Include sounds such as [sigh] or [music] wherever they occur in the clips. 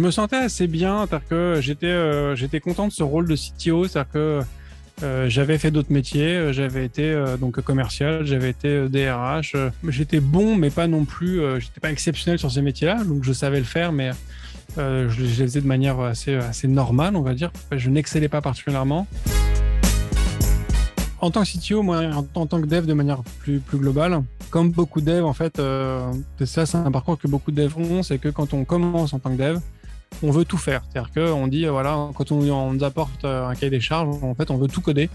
je me sentais assez bien, c'est-à-dire que j'étais j'étais content de ce rôle de CTO, c'est-à-dire que j'avais fait d'autres métiers, j'avais été donc commercial, j'avais été DRH, j'étais bon mais pas non plus, j'étais pas exceptionnel sur ces métiers-là, donc je savais le faire, mais je, je, les faisais de manière assez, assez normale, on va dire. Je n'excellais pas particulièrement en tant que CTO, moi, en, tant que dev de manière plus, plus globale, comme beaucoup de devs, en fait, euh, ça, c'est un parcours que beaucoup de devs ont, c'est que quand on commence en tant que dev, on veut tout faire. C'est-à-dire qu'on dit, voilà, quand on, nous apporte euh, un cahier des charges, en fait, on veut tout coder.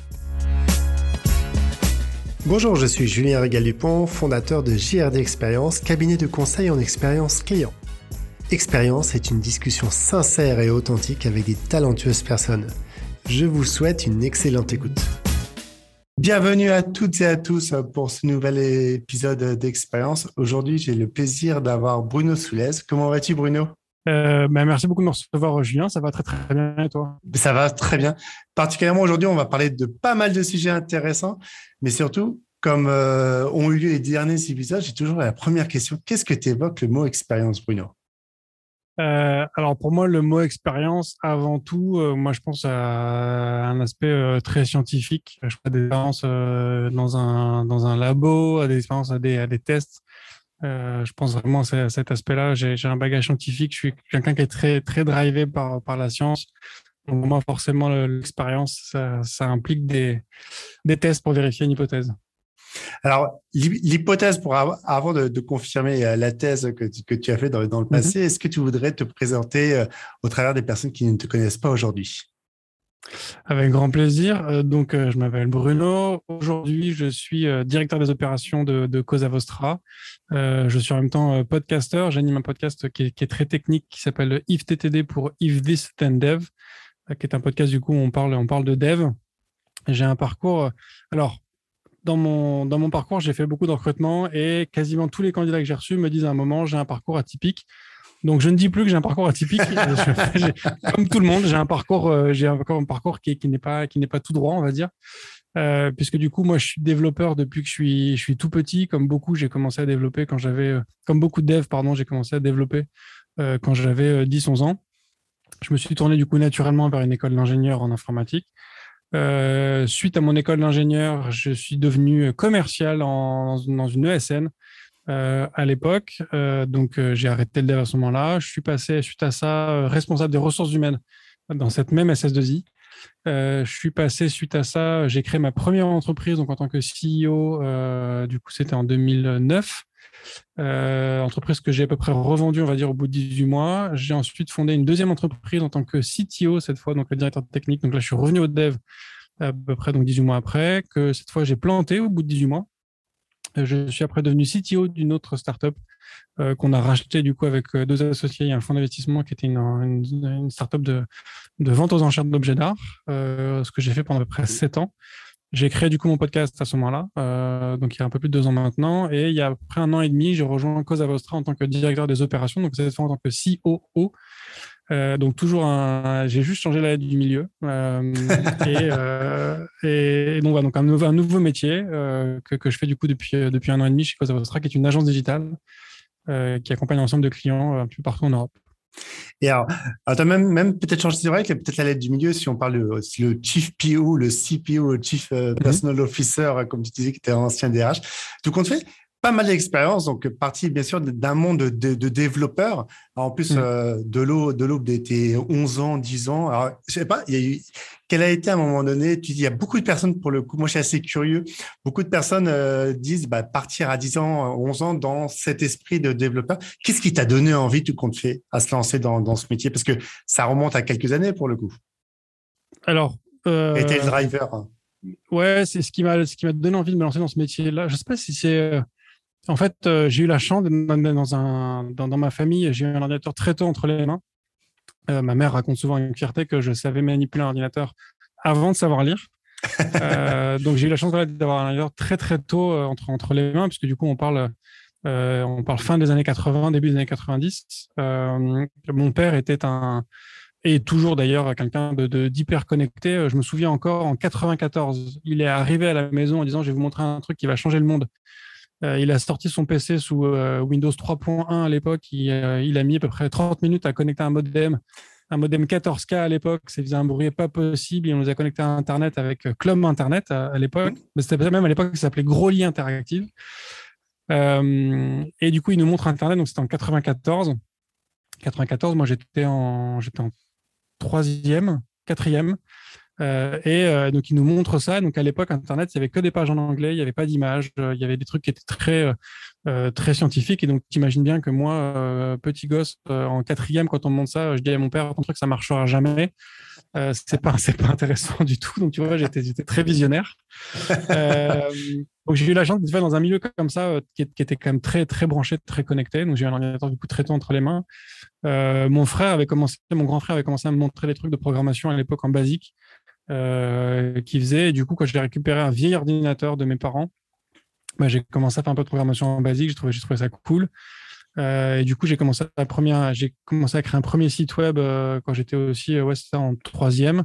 Bonjour, je suis Julien Régal-Dupont, fondateur de JRD Experience, cabinet de conseil en expérience client. Expérience est une discussion sincère et authentique avec des talentueuses personnes. Je vous souhaite une excellente écoute. Bienvenue à toutes et à tous pour ce nouvel épisode d'Expérience. Aujourd'hui, j'ai le plaisir d'avoir Bruno Soulez. Comment vas-tu, Bruno? Euh, bah, Merci beaucoup de me recevoir, Julien. Ça va très, très bien. Et toi? Ça va très bien. Particulièrement aujourd'hui, on va parler de pas mal de sujets intéressants, mais surtout, comme euh, ont eu lieu les derniers épisodes, j'ai toujours la première question. Qu'est-ce que tu évoques le mot expérience, Bruno? Euh, alors pour moi, le mot expérience, avant tout, euh, moi je pense à un aspect euh, très scientifique. Je fais des expériences dans un dans un labo, à des expériences à des à des tests. Je pense vraiment à cet aspect-là. J'ai un bagage scientifique. Je suis quelqu'un qui est très très drivé par par la science. Donc moi, forcément, l'expérience, ça, ça implique des des tests pour vérifier une hypothèse. Alors, l'hypothèse pour avant de, confirmer euh, la thèse que, tu as fait dans, le mhm. passé, est-ce que tu voudrais te présenter euh, au travers des personnes qui ne te connaissent pas aujourd'hui? Avec grand plaisir. Euh, donc, je m'appelle Bruno. Aujourd'hui, je suis directeur des opérations de, de Cosa Vostra. je suis en même temps podcaster. J'anime un podcast qui est, très technique qui s'appelle If TTD pour If This Then Dev, qui est un podcast du coup où on parle, on parle de dev. J'ai un parcours. Alors, dans mon, dans mon parcours, j'ai fait beaucoup de et quasiment tous les candidats que j'ai reçus me disent à un moment, j'ai un parcours atypique. Donc, je ne dis plus que j'ai un parcours atypique. [laughs] comme tout le monde, j'ai un parcours, euh, j'ai un parcours qui, qui n'est pas, qui n'est pas tout droit, on va dire. Euh, puisque du coup, moi, je suis développeur depuis que je suis, je suis tout petit. Comme beaucoup, j'ai commencé à développer quand j'avais, euh, comme beaucoup de devs, pardon, j'ai commencé à développer quand j'avais 10-11 ans. Je me suis tourné du coup naturellement vers une école d'ingénieur en informatique. Euh, suite à mon école d'ingénieur, je suis devenu commercial en, dans une ESN euh, à l'époque. Euh, donc, j'ai arrêté le dev à ce moment-là. Je suis passé, suite à ça, responsable des ressources humaines dans cette même SS2I. je suis passé suite à ça, j'ai créé ma première entreprise donc en tant que CEO. du coup, c'était en 2009. Euh, entreprise que j'ai à peu près revendue, on va dire, au bout de 18 mois. J'ai ensuite fondé une deuxième entreprise en tant que CTO, cette fois, donc le directeur technique. Donc là, je suis revenu au dev à peu près donc 18 mois après, que cette fois, j'ai planté au bout de 18 mois. Euh, je suis après devenu CTO d'une autre startup euh, qu'on a racheté du coup avec deux associés et un fonds d'investissement qui était une, une, startup de, de, vente aux enchères d'objets d'art, ce que j'ai fait pendant à peu près 7 ans. J'ai créé du coup mon podcast à ce moment-là, euh, donc il y a un peu plus de deux ans maintenant. Et il y a après un an et demi, j'ai rejoint Cosa Vostra en tant que directeur des opérations, donc cette fois en tant que COO. Euh, donc toujours un, j'ai juste changé la lettre du milieu euh, et, donc voilà donc un nouveau, un nouveau métier que, que, je fais du coup depuis depuis un an et demi chez Cosa Vostra, qui est une agence digitale qui accompagne l'ensemble de clients un peu partout en Europe. Et alors, tu as même, même peut-être changé, c'est vrai a peut-être la lettre du milieu si on parle de le Chief PO, le CPO, le Chief euh, mhm. Personal Officer, comme tu disais, qui était ancien DRH. Tout compte fait, pas mal d'expérience, donc partie bien sûr d'un monde de, développeurs. en plus, mm. euh, de l'eau, de l'aube d'été 11 ans, 10 ans. Alors, je sais pas, il y a eu, quelle a été à un moment donné, tu dis, il y a beaucoup de personnes, pour le coup, moi je suis assez curieux, beaucoup de personnes euh, disent bah, partir à 10 ans, 11 ans dans cet esprit de développeur. Qu'est-ce qui t'a donné envie, tout compte fait, à se lancer dans, dans ce métier? Parce que ça remonte à quelques années pour le coup. Alors. Euh... Et le driver. Ouais, c'est ce qui m'a ce qui m'a donné envie de me lancer dans ce métier-là. Je sais pas si c'est euh, en fait, euh, j'ai eu la chance dans, dans, ma famille, j'ai eu un ordinateur très tôt entre les mains. Euh, ma mère raconte souvent une fierté que je savais manipuler un ordinateur avant de savoir lire. euh, donc j'ai eu la chance d'avoir un ordinateur très très tôt entre, les mains, puisque du coup on parle, fin des années 80, début des années 90. mon père était un, et toujours d'ailleurs quelqu'un d'hyper connecté. Je me souviens encore en 94, il est arrivé à la maison en disant je vais vous montrer un truc qui va changer le monde. Il a sorti son PC sous Windows 3.1 à l'époque. Il, il, a mis à peu près 30 minutes à connecter un modem un modem 14K à l'époque, ça faisait un bruit pas possible. Et on nous a connecté à Internet avec euh, Club Internet à, l'époque. Mais c'était même à l'époque, ça s'appelait Grosly Interactive. Euh, et du coup, il nous montre Internet. Donc, c'était en 94. 94, moi, j'étais en troisième, quatrième. Euh, et euh, donc, il nous montre ça. Donc, à l'époque, Internet, il n'y avait que des pages en anglais, il n'y avait pas d'images, euh, il y avait des trucs qui étaient très, très scientifiques. Et donc, tu imagines bien que moi, petit gosse, en quatrième, quand on me montre ça, je dis à mon père, ton truc, ça marchera jamais. c'est pas, [laughs] c'est pas intéressant du tout. Donc, tu vois, j'étais, très visionnaire. donc, j'ai eu la chance d'être dans un milieu comme ça, qui, qui, était quand même très, très branché, très connecté. Donc, j'ai eu un ordinateur du coup très tôt entre les mains. mon frère avait commencé, mon grand frère avait commencé à me montrer des trucs de programmation à l'époque en basique. Euh, qui faisait. Et du coup, quand j'ai récupéré un vieil ordinateur de mes parents, bah, j'ai commencé à faire un peu de programmation en basique. J'ai trouvé, ça cool. Euh, et du coup, j'ai commencé à première, j'ai commencé à créer un premier site web euh, quand j'étais aussi, ouais, c'était en troisième.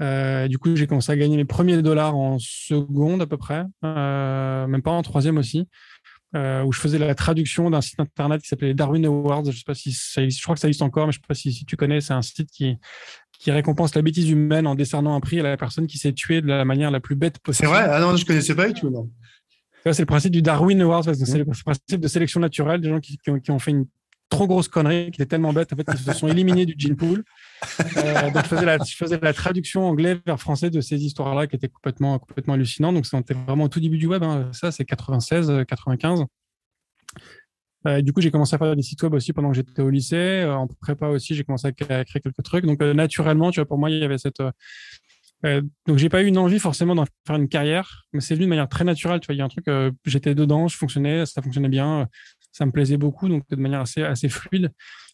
du coup, j'ai commencé à gagner mes premiers dollars en seconde à peu près, même pas en troisième aussi. où je faisais la traduction d'un site internet qui s'appelait Darwin Awards. Je sais pas si ça je crois que ça existe encore, mais je sais pas si tu connais. C'est un site qui, qui récompense la bêtise humaine en décernant un prix à la personne qui s'est tuée de la manière la plus bête possible. C'est vrai? Ah non, je ne connaissais pas tout, non. C'est le principe du Darwin Awards, c'est le principe de sélection naturelle, des gens qui, ont, fait une trop grosse connerie, qui étaient tellement bêtes, en fait, qu'ils se sont éliminés du gene pool. Euh, donc, je faisais, la, je faisais la traduction anglais vers français de ces histoires-là qui étaient complètement, complètement hallucinantes. Donc, c'était vraiment au tout début du web. Hein. Ça, c'est 96, 95. Euh, du coup, j'ai commencé à faire des sites web aussi pendant que j'étais au lycée. Euh, en prépa aussi, j'ai commencé à créer quelques trucs. Donc, euh, naturellement, pour moi, il y avait cette. donc, j'ai pas eu une envie forcément d'en faire une carrière, mais c'est venu de manière très naturelle. Tu vois, il y a un truc, j'étais dedans, je fonctionnais, ça fonctionnait bien, ça me plaisait beaucoup, donc de manière assez, fluide.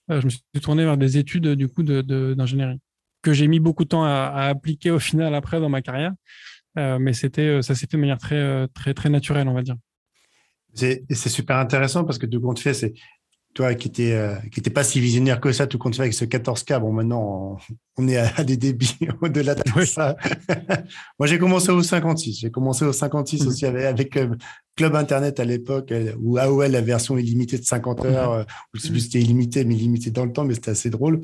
je me suis tourné vers des études du coup d'ingénierie que j'ai mis beaucoup de temps à, à, appliquer au [laughs] final après dans ma carrière, mais ça s'est fait de manière très, très, très naturelle, on va dire. C'est super intéressant parce que tout compte fait, c'est toi qui n'étais euh, pas si visionnaire que ça, tout compte fait avec ce 14K. Bon, maintenant, on, est à, des débits [laughs] au-delà de ça. [laughs] Moi, j'ai commencé au 56. J'ai commencé au 56 mmh. aussi avec, avec euh, Club Internet à l'époque, euh, ou AOL, la version illimitée de 50 heures, mmh. ou c'était illimité, mais illimité dans le temps, mais c'était assez drôle.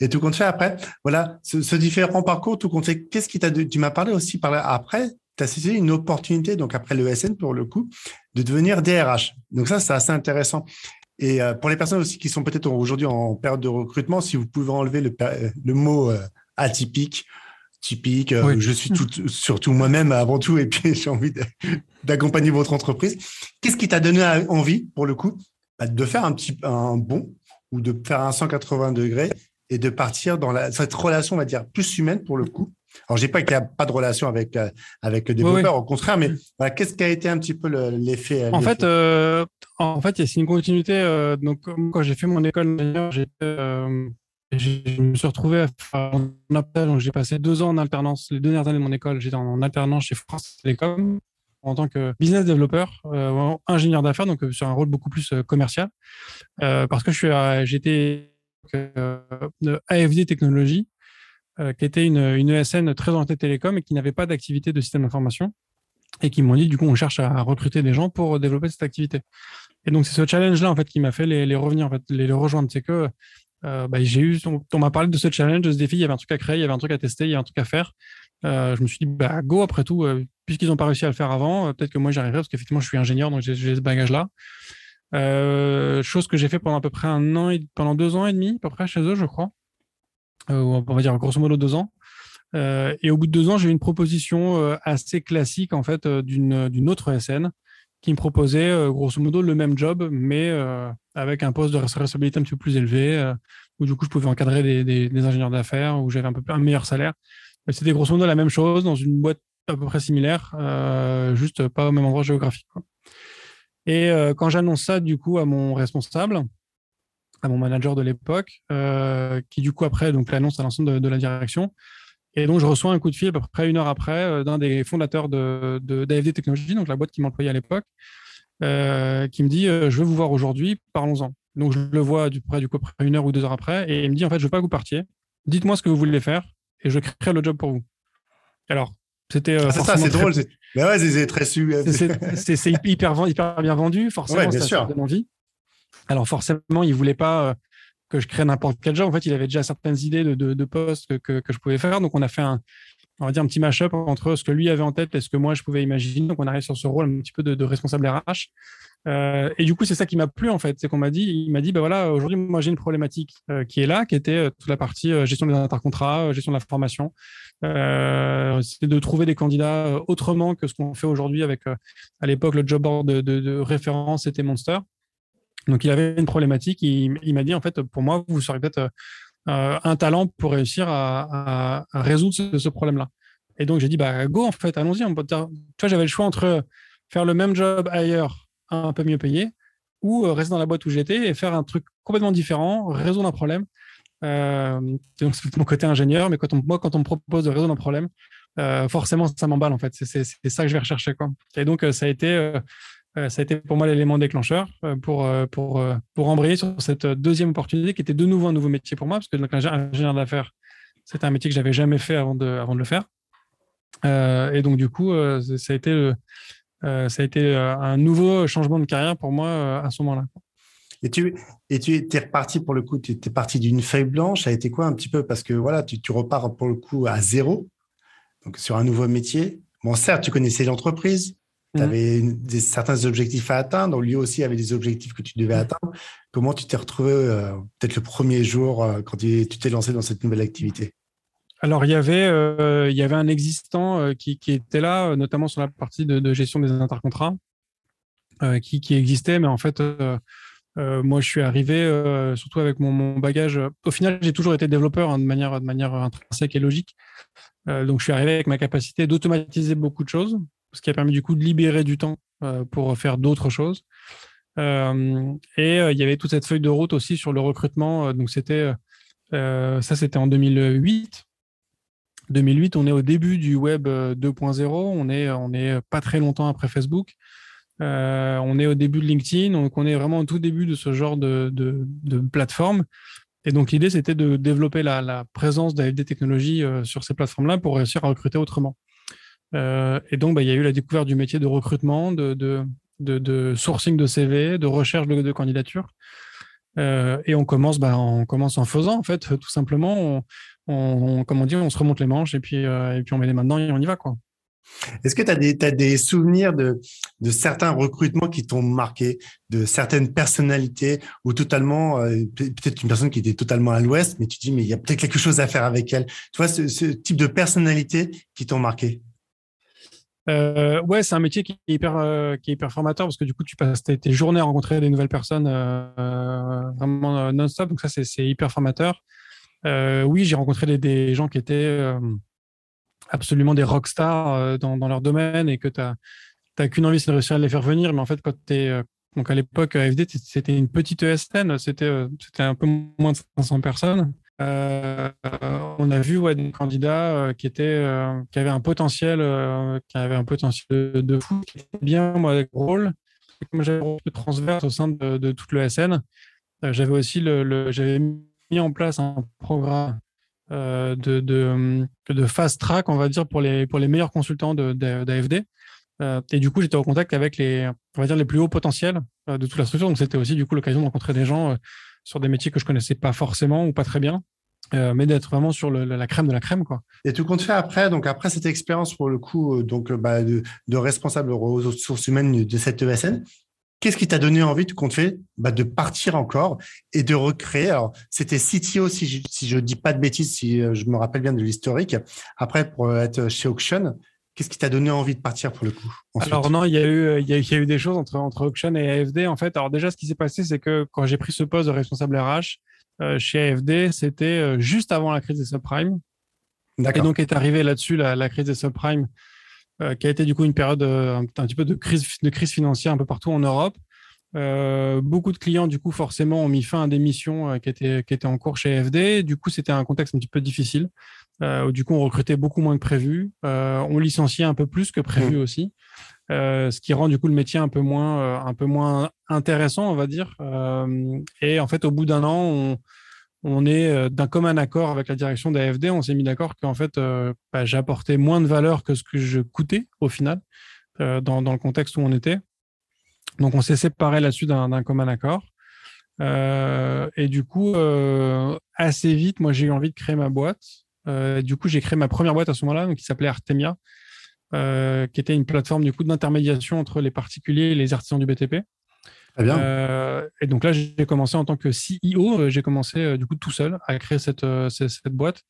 Et tout compte fait, après, voilà, ce, différent parcours, tout compte fait, qu'est-ce qui t'a, tu m'as parlé aussi par là, après, tu as saisi une opportunité, donc après le SN pour le coup, de devenir DRH. Donc ça, c'est assez intéressant. Et euh, pour les personnes aussi qui sont peut-être aujourd'hui en période de recrutement, si vous pouvez enlever le, le mot euh, atypique, typique, euh, je suis tout, surtout moi-même avant tout, et puis [laughs] j'ai envie d'accompagner votre entreprise. Qu'est-ce qui t'a donné envie, pour le coup, bah, de faire un petit un bon ou de faire un 180 degrés et de partir dans la, cette relation, on va dire, plus humaine pour le coup, alors, je dis pas qu'il n'y a pas de relation avec, euh, avec le développeur, au contraire, mais qu'est-ce qui a été un petit peu l'effet En fait, euh, en fait, c'est une continuité. Euh, donc, quand j'ai fait mon école d'ingénieur, je me suis retrouvé à faire un appel. J'ai passé deux ans en alternance. Les deux dernières années de mon école, j'étais en alternance chez France Télécom en tant que business développeur, ingénieur d'affaires, donc sur un rôle beaucoup plus commercial, parce que j'étais AFD Technologies, euh, qui était une, ESN très orientée télécom et qui n'avait pas d'activité de système d'information et qui m'ont dit du coup on cherche à recruter des gens pour développer cette activité. Et donc c'est ce challenge là en fait qui m'a fait les, revenir en fait les, rejoindre. C'est que euh, bah, j'ai eu on, m'a parlé de ce challenge, de ce défi, il y avait un truc à créer, il y avait un truc à tester, il y avait un truc à faire. Euh, je me suis dit bah go après tout euh, puisqu'ils n'ont pas réussi à le faire avant, euh, peut-être que moi j'arriverai parce qu'effectivement je suis ingénieur donc j'ai ce bagage là. chose que j'ai fait pendant à peu près un an et pendant deux ans et demi à peu près chez eux je crois. Euh, on va dire grosso modo deux ans. Euh, et au bout de deux ans, j'ai eu une proposition euh, assez classique en fait d'une autre SN qui me proposait grosso modo le même job, mais avec un poste de responsabilité un petit peu plus élevé, où du coup je pouvais encadrer des, des, ingénieurs d'affaires, où j'avais un peu un meilleur salaire. C'était grosso modo la même chose dans une boîte à peu près similaire, juste pas au même endroit géographique. Et quand j'annonce ça du coup à mon responsable, à mon manager de l'époque, euh, qui du coup après donc l'annonce à l'ensemble de, la direction. Et donc je reçois un coup de fil à peu près une heure après euh, d'un des fondateurs de, d'AFD Technologies, donc la boîte qui m'employait à l'époque, euh, qui me dit je veux vous voir aujourd'hui, parlons-en. Donc je le vois du, près, du coup après une heure ou deux heures après, et il me dit en fait je veux pas que vous partiez, dites-moi ce que vous voulez faire et je crée le job pour vous. Alors c'était ah, c'est ça, c'est drôle. Mais ouais, c'est très su. C'est hyper, hyper bien vendu, forcément, bien ça, sûr. donne envie. Alors forcément, il voulait pas que je crée n'importe quel job. En fait, il avait déjà certaines idées de, de, postes que, je pouvais faire. Donc, on a fait un, on va un petit mash-up entre ce que lui avait en tête et ce que moi je pouvais imaginer. Donc, on arrive sur ce rôle un petit peu de, responsable RH. Euh, et du coup, c'est ça qui m'a plu en fait, c'est qu'on m'a dit, il m'a dit, bah voilà, aujourd'hui, moi j'ai une problématique euh, qui est là, qui était euh, toute la partie gestion des intercontrats, gestion de la formation, c'est de trouver des candidats autrement que ce qu'on fait aujourd'hui avec, à l'époque, le job board de, référence, c'était Monster. Donc, il avait une problématique. Il, il m'a dit, en fait, pour moi, vous serez peut-être un talent pour réussir à, résoudre ce, problème-là. Et donc, j'ai dit, bah go, en fait, allons-y. Tu vois, j'avais le choix entre faire le même job ailleurs un peu mieux payé, ou euh, rester dans la boîte où j'étais et faire un truc complètement différent, résoudre un problème. Euh, donc c'est mon côté ingénieur, mais quand on, moi, quand on me propose de résoudre un problème, euh, forcément, ça m'emballe en fait. C'est ça que je vais rechercher. Quoi. Et donc, ça a été, ça a été pour moi l'élément déclencheur pour, pour, pour embrayer sur cette deuxième opportunité qui était de nouveau un nouveau métier pour moi, parce que donc, ingénieur d'affaires, c'était un métier que j'avais jamais fait avant de, avant de le faire. et donc, du coup, ça a été euh, ça a été euh, un nouveau changement de carrière pour moi euh, à ce moment-là. Et tu, et tu es reparti pour le coup, tu étais parti d'une feuille blanche, ça a été quoi un petit peu? Parce que voilà, tu, tu, repars pour le coup à zéro, donc sur un nouveau métier. Bon, certes, tu connaissais l'entreprise, tu avais des, certains objectifs à atteindre, lui aussi avait des objectifs que tu devais atteindre. Comment tu t'es retrouvé peut-être le premier jour quand tu t'es lancé dans cette nouvelle activité? Alors, il y avait, euh, il y avait un existant euh, qui, qui, était là, euh, notamment sur la partie de, de gestion des intercontrats, euh, qui, qui, existait, mais en fait, euh, moi, je suis arrivé surtout avec mon, mon, bagage. Au final, j'ai toujours été développeur hein, de, manière, de manière intrinsèque et logique. donc, je suis arrivé avec ma capacité d'automatiser beaucoup de choses, ce qui a permis du coup de libérer du temps pour faire d'autres choses. et il y avait toute cette feuille de route aussi sur le recrutement. donc, c'était ça, c'était en 2008. 2008, on est au début du web 2.0, euh, on est, on est pas très longtemps après Facebook. Euh, on est au début de LinkedIn, donc on est vraiment au tout début de ce genre de, de, plateforme. Et donc l'idée, c'était de développer la, la présence d'AFD Technologies euh, sur ces plateformes-là pour réussir à recruter autrement. Euh, et donc, bah, il y a eu la découverte du métier de recrutement, de, sourcing de CV, de recherche de, candidature. Euh, et on commence, bah, on commence en faisant, en fait, tout simplement. On, on, comme on dit, on se remonte les manches et puis, euh, et puis on met les mains dedans et on y va. quoi. Est-ce que tu as des, souvenirs de, certains recrutements qui t'ont marqué, de certaines personnalités ou totalement, euh, peut-être une personne qui était totalement à l'ouest, mais tu dis, mais il y a peut-être quelque chose à faire avec elle. Tu vois, ce, ce type de personnalité qui t'ont marqué? Euh, ouais, c'est un métier qui est hyper, euh, formateur parce que du coup, tu passes tes, journées à rencontrer des nouvelles personnes euh, vraiment non-stop. Donc ça, c'est hyper formateur. Euh, oui, j'ai rencontré des, gens qui étaient euh, absolument des rockstars euh, dans, dans, leur domaine et que tu n'as qu'une envie, c'est de réussir à les faire venir. Mais en fait, quand tu es. donc à l'époque, AFD, c'était une petite ESN, c'était un peu moins de 500 personnes. Euh, on a vu ouais, des candidats qui étaient qui avaient un potentiel qui avaient un potentiel de, fou qui était bien moi avec rôle comme j'avais le transverse au sein de, de toute l'ESN j'avais aussi le, le j'avais mis en place un programme euh, de, de, de, fast track, on va dire, pour les, pour les meilleurs consultants d'AFD. Euh, et du coup, j'étais en contact avec les, on va dire, les plus hauts potentiels euh, de toute la structure. Donc, c'était aussi, du coup, l'occasion de rencontrer des gens euh, sur des métiers que je connaissais pas forcément ou pas très bien. Euh, mais d'être vraiment sur la crème de la crème, quoi. Et tout compte fait après, donc après cette expérience pour le coup, donc bah, de, de responsable aux ressources humaines de cette ESN, Qu'est-ce qui t'a donné envie, tu comptes fait, bah, de partir encore et de recréer? Alors, c'était CTO, si je, si dis pas de bêtises, si euh, je me rappelle bien de l'historique. Après, pour être chez Auction, qu'est-ce qui t'a donné envie de partir pour le coup Alors non, il y a eu, il y a, il y a eu des choses entre entre Auction et AFD. En fait, alors déjà, ce qui s'est passé, c'est que quand j'ai pris ce poste de responsable RH euh, chez AFD, c'était euh, juste avant la crise des subprimes. Et donc est arrivée là-dessus la, la, crise des subprimes euh, qui a été du coup une période un, petit peu de crise, de crise financière un peu partout en Europe. Euh, beaucoup de clients, du coup, forcément, ont mis fin à des missions euh, qui, étaient, qui étaient en cours chez FD. Du coup, c'était un contexte un petit peu difficile. Euh, où, du coup, on recrutait beaucoup moins que prévu. on licenciait un peu plus que prévu mmh. aussi. ce qui rend, du coup, le métier un peu moins, un peu moins intéressant, on va dire. et en fait, au bout d'un an, on, on est d'un commun accord avec la direction d'AFD, on s'est mis d'accord qu'en fait, bah, j'apportais moins de valeur que ce que je coûtais au final, dans, le contexte où on était. Donc, on s'est séparé là-dessus d'un commun accord. et du coup, assez vite, moi, j'ai eu envie de créer ma boîte. Du coup, j'ai créé ma première boîte à ce moment-là, qui s'appelait Artemia, qui était une plateforme du coup d'intermédiation entre les particuliers et les artisans du BTP. Euh, et donc là, j'ai commencé en tant que CEO. Euh, j'ai commencé euh, du coup tout seul à créer cette, cette, boîte.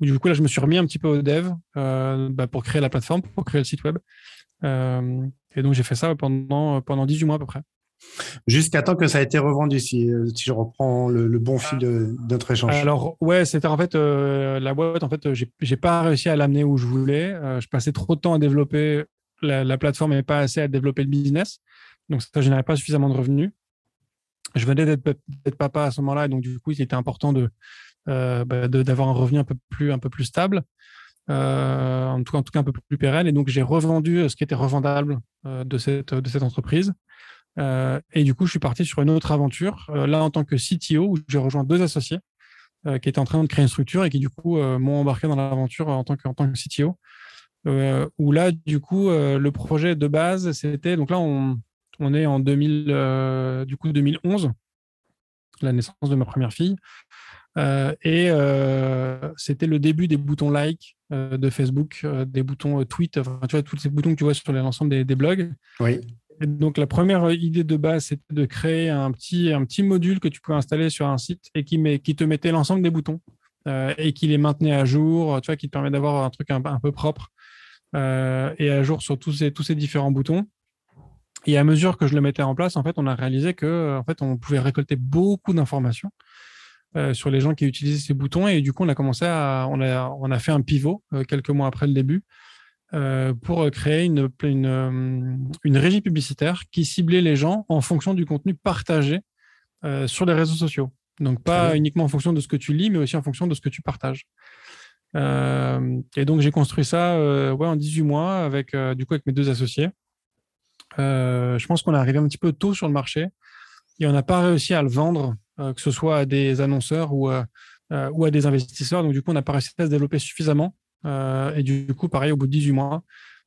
Du coup, là, je me suis remis un petit peu au dev bah, pour créer la plateforme, pour créer le site web. et donc, j'ai fait ça pendant, pendant 18 mois à peu près. Jusqu'à temps que ça a été revendu, si, si je reprends le, bon fil de, notre échange. Alors, ouais, c'était en fait la boîte, en fait, j'ai pas réussi à l'amener où je voulais. je passais trop de temps à développer la, la plateforme et pas assez à développer le business. Donc, ça générait pas suffisamment de revenus. Je venais d'être papa à ce moment-là, et donc du coup, il était important euh, bah, de, d'avoir un revenu un peu plus, un peu plus stable, euh, en, tout cas, en tout cas un peu plus pérenne. Et donc, j'ai revendu euh, ce qui était revendable de, cette, de cette entreprise. Et du coup, je suis parti sur une autre aventure, là en tant que CTO, où j'ai rejoint deux associés qui étaient en train de créer une structure et qui, du coup, m'ont embarqué dans l'aventure en tant que, en tant que CTO. où là, du coup, le projet de base, c'était. Donc là, on, on est en 2000, euh, du coup 2011, la naissance de ma première fille. Euh, et euh, c'était le début des boutons like de Facebook, des boutons tweet, enfin, tu vois, tous ces boutons que tu vois sur l'ensemble des, des, blogs. Oui. Donc, la première idée de base, c'était de créer un petit, module que tu peux installer sur un site et qui, te mettait l'ensemble des boutons et qui les maintenait à jour, tu vois, qui te permet d'avoir un truc un, peu propre et à jour sur tous ces, différents boutons. Et à mesure que je le mettais en place, on a réalisé que, euh, en fait, on pouvait récolter beaucoup d'informations euh, sur les gens qui utilisaient ces boutons. Et du coup, on a commencé à, on a, fait un pivot euh, quelques mois après le début pour créer une, une, une, régie publicitaire qui ciblait les gens en fonction du contenu partagé sur les réseaux sociaux. Donc, pas uniquement en fonction de ce que tu lis, mais aussi en fonction de ce que tu partages. et donc, j'ai construit ça ouais, en 18 mois avec, du coup, avec mes deux associés. Euh, je pense qu'on est arrivé un petit peu tôt sur le marché et on n'a pas réussi à le vendre, euh, que ce soit à des annonceurs ou, euh, ou à des investisseurs. Donc, du coup, on n'a pas réussi à se développer suffisamment. Et du coup, pareil, au bout de 18 mois,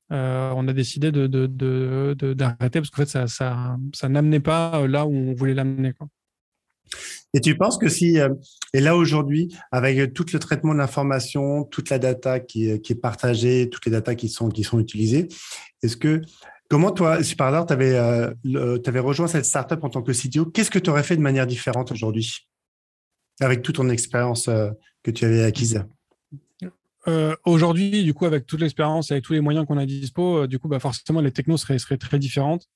on a décidé d'arrêter de, de, parce qu'en fait, ça, ça, n'amenait pas là où on voulait l'amener. Et tu penses que si, et là aujourd'hui, avec tout le traitement de l'information, toute la data qui, est partagée, toutes les data qui sont, qui sont utilisées, est-ce que Comment toi, si par hasard, tu avais, euh, rejoint cette startup en tant que CTO, qu'est-ce que tu aurais fait de manière différente aujourd'hui avec toute ton expérience euh, que tu avais acquise? Euh, Aujourd'hui, du coup, avec toute l'expérience, avec tous les moyens qu'on a dispo, du coup, bah, forcément, les technos seraient, très différentes.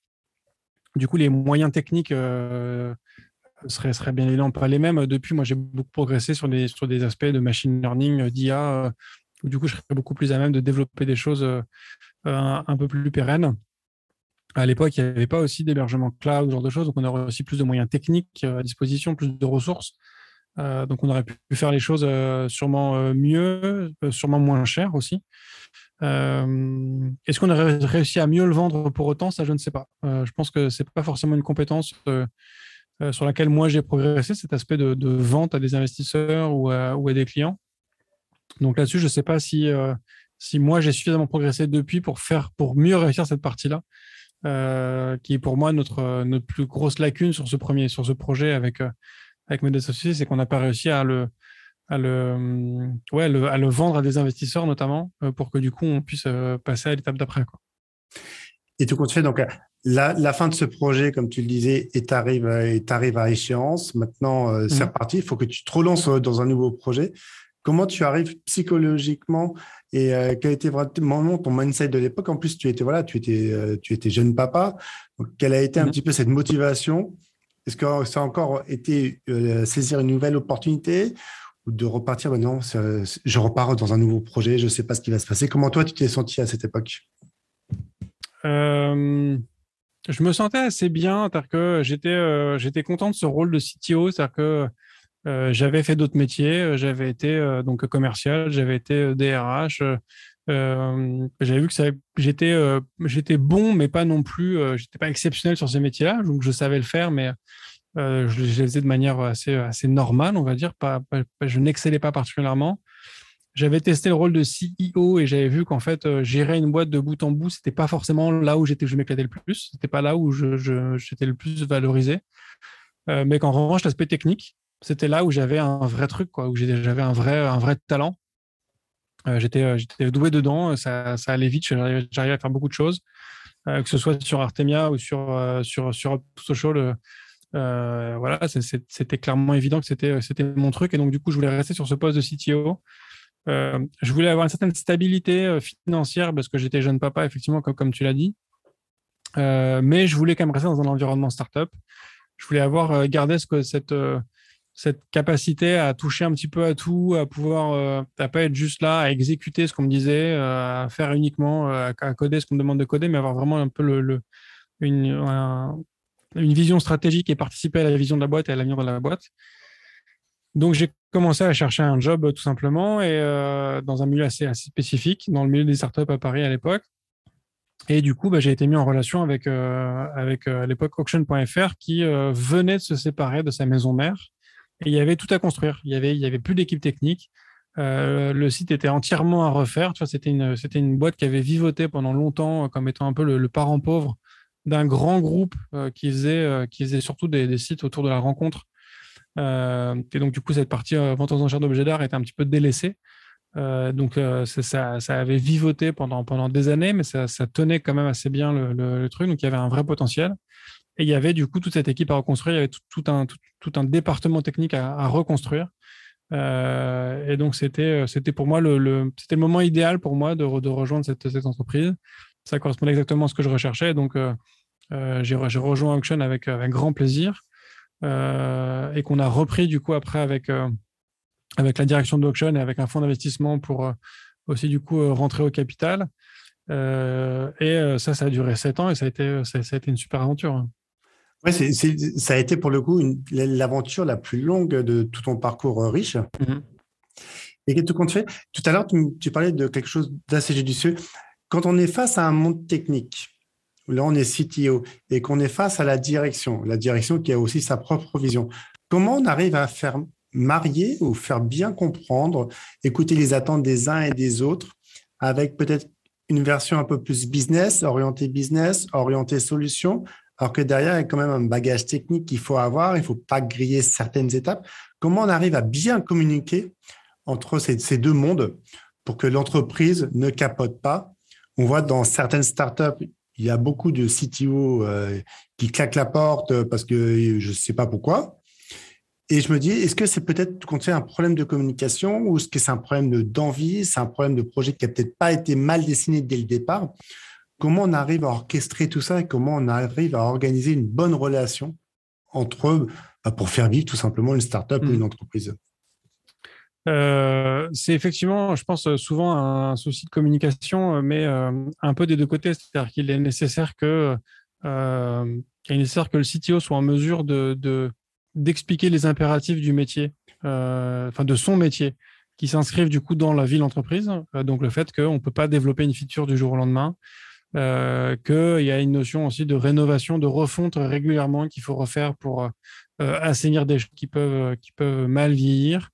Du coup, les moyens techniques seraient, seraient, bien évidemment pas les mêmes. Depuis, moi, j'ai beaucoup progressé sur des, aspects de machine learning, d'IA, où du coup, je serais beaucoup plus à même de développer des choses un peu plus pérennes. À l'époque, il n'y avait pas aussi d'hébergement cloud, ce genre de choses, donc on aurait aussi plus de moyens techniques euh, à disposition, plus de ressources. Euh, donc on aurait pu faire les choses euh, sûrement mieux, sûrement moins cher aussi. Est-ce qu'on aurait réussi à mieux le vendre pour autant? Ça, je ne sais pas. je pense que ce n'est pas forcément une compétence sur laquelle moi j'ai progressé, cet aspect de, vente à des investisseurs ou à, des clients. Donc là-dessus, je ne sais pas si, moi j'ai suffisamment progressé depuis pour faire pour mieux réussir cette partie-là. Euh, qui est pour moi notre, notre plus grosse lacune sur ce premier, sur ce projet avec, euh, avec mes associés, c'est qu'on n'a pas réussi à le, à le, ouais, le, à le vendre à des investisseurs notamment euh, pour que du coup on puisse passer à l'étape d'après. Et tout compte fait, donc la, la, fin de ce projet, comme tu le disais, est arrive, est arrive à échéance. Maintenant, c'est mmh. reparti. Il faut que tu te relances dans un nouveau projet. Comment tu arrives psychologiquement et euh, quel était vraiment ton mindset de l'époque? En plus, tu étais voilà, tu étais euh, tu étais jeune papa. Donc, quelle a été un mhm. petit peu cette motivation? Est-ce que ça a encore été euh, saisir une nouvelle opportunité ou de repartir maintenant Je repars dans un nouveau projet, je ne sais pas ce qui va se passer. Comment toi, tu t'es senti à cette époque? Je me sentais assez bien, que j'étais content de ce rôle de CTO, euh, j'avais fait d'autres métiers, euh, j'avais été euh, donc commercial, j'avais été DRH. J'avais vu que j'étais j'étais bon, mais pas non plus, j'étais pas exceptionnel sur ces métiers-là. Donc je savais le faire, mais je, je, les faisais de manière assez, normale, on va dire. Je n'excellais pas particulièrement. J'avais testé le rôle de CEO et j'avais vu qu'en fait, gérer une boîte de bout en bout, c'était pas forcément là où j'étais, je m'éclatais le plus. C'était pas là où j'étais le plus valorisé. mais qu'en revanche, l'aspect technique, c'était là où j'avais un vrai truc, où j'avais un vrai talent. J'étais, j'étais doué dedans, ça, ça allait vite, j'arrivais à faire beaucoup de choses. Euh, que ce soit sur Artemia ou sur, euh, sur, sur. Euh, voilà, c'était clairement évident que c'était mon truc. Et donc, du coup, je voulais rester sur ce poste de CTO. je voulais avoir une certaine stabilité financière parce que j'étais jeune papa, effectivement, comme, comme tu l'as dit. mais je voulais quand même rester dans un environnement startup. Je voulais avoir gardé ce, cette, cette capacité à toucher un petit peu à tout, à pouvoir, euh, à pas être juste là, à exécuter ce qu'on me disait, euh, à faire uniquement, euh, à coder ce qu'on me demande de coder, mais avoir vraiment un peu une, vision stratégique et participer à la vision de la boîte et à l'avenir de la boîte. Donc j'ai commencé à chercher un job tout simplement et dans un milieu assez, spécifique, dans le milieu des startups à Paris à l'époque. Et du coup, bah, j'ai été mis en relation avec, avec l'époque auction.fr qui venait de se séparer de sa maison mère il y avait tout à construire. Il y avait, plus d'équipe technique. Euh, le site était entièrement à refaire. C'était une, boîte qui avait vivoté pendant longtemps euh, comme étant un peu le, parent pauvre d'un grand groupe euh, qui faisait, surtout des, sites autour de la rencontre. et donc, du coup, cette partie vente aux enchères d'objets d'art était un petit peu délaissée. donc, ça, ça, avait vivoté pendant, des années, mais ça, ça tenait quand même assez bien le, le, truc. Donc, il y avait un vrai potentiel. Et il y avait du coup toute cette équipe à reconstruire, il y avait tout, un, département technique à, reconstruire. Euh, et donc c'était, euh, pour moi le, moment idéal pour moi de, rejoindre cette, entreprise. Ça correspondait exactement à ce que je recherchais. Donc euh, j'ai, rejoint Auction avec, avec grand plaisir et qu'on a repris du coup après avec, la direction d'Auction et avec un fonds d'investissement pour aussi du coup rentrer au capital. et ça, ça a duré sept ans et ça a été, ça a été une super aventure. Ouais, ça a été pour le coup l'aventure la plus longue de tout ton parcours euh, riche. Mm-hmm. Et qu'est-ce qu'on te fait Tout à l'heure, tu, parlais de quelque chose d'assez judicieux. Quand on est face à un monde technique, là on est CTO, et qu'on est face à la direction, la direction qui a aussi sa propre vision, comment on arrive à faire marier ou faire bien comprendre, écouter les attentes des uns et des autres, avec peut-être une version un peu plus business, orientée business, orientée solution, alors que derrière, il y a quand même un bagage technique qu'il faut avoir, il ne faut pas griller certaines étapes. Comment on arrive à bien communiquer entre ces, deux mondes pour que l'entreprise ne capote pas? On voit dans certaines startups, il y a beaucoup de CTO euh, qui claquent la porte parce que je ne sais pas pourquoi. Et je me dis, est-ce que c'est peut-être qu'on un problème de communication ou est-ce que c'est un problème d'envie, c'est un problème de projet qui n'a peut-être pas été mal dessiné dès le départ? Comment on arrive à orchestrer tout ça et comment on arrive à organiser une bonne relation entre eux bah, pour faire vivre tout simplement une startup ou hmm. une entreprise? Euh, c'est effectivement, je pense, souvent un souci de communication, mais euh, un peu des deux côtés. C'est-à-dire qu'il est nécessaire que, euh, est nécessaire que le CTO soit en mesure de, d'expliquer les impératifs du métier, enfin de son métier, qui s'inscrivent du coup dans la vie de l'entreprise. donc le fait qu'on ne peut pas développer une feature du jour au lendemain, euh, qu'il y a une notion aussi de rénovation, de refonte régulièrement qu'il faut refaire pour euh, assainir des choses qui peuvent, mal vieillir.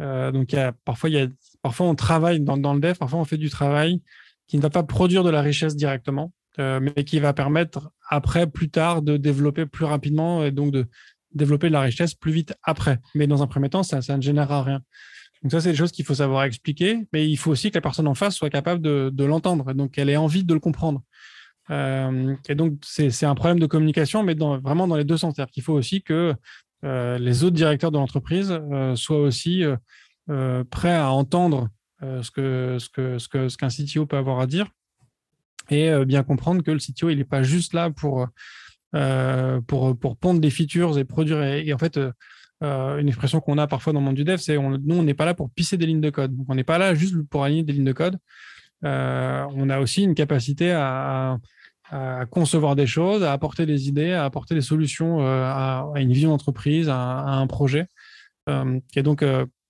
Euh, donc, parfois, on travaille dans, le dev, parfois, on fait du travail qui ne va pas produire de la richesse directement, euh, mais qui va permettre après, plus tard, de développer plus rapidement et donc de développer de la richesse plus vite après. Mais dans un premier temps, ça, ça ne générera rien. Donc ça, c'est des choses qu'il faut savoir expliquer, mais il faut aussi que la personne en face soit capable de, l'entendre, donc qu'elle ait envie de le comprendre. Euh, et donc, c'est un problème de communication, mais vraiment dans les deux sens. C'est-à-dire qu'il faut aussi que euh, les autres directeurs de l'entreprise euh, soient aussi prêts à entendre ce ce que qu'un CTO peut avoir à dire et bien comprendre que le CTO il n'est pas juste là pour pour pour pondre des features et produire et en fait euh, une expression qu'on a parfois dans le monde du dev, c'est on, nous, on n'est pas là pour pisser des lignes de code. Donc, on n'est pas là juste pour aligner des lignes de code. Euh, on a aussi une capacité à, à, concevoir des choses, à apporter des idées, à apporter des solutions euh, à, à, une vision d'entreprise, à, un projet. Et donc,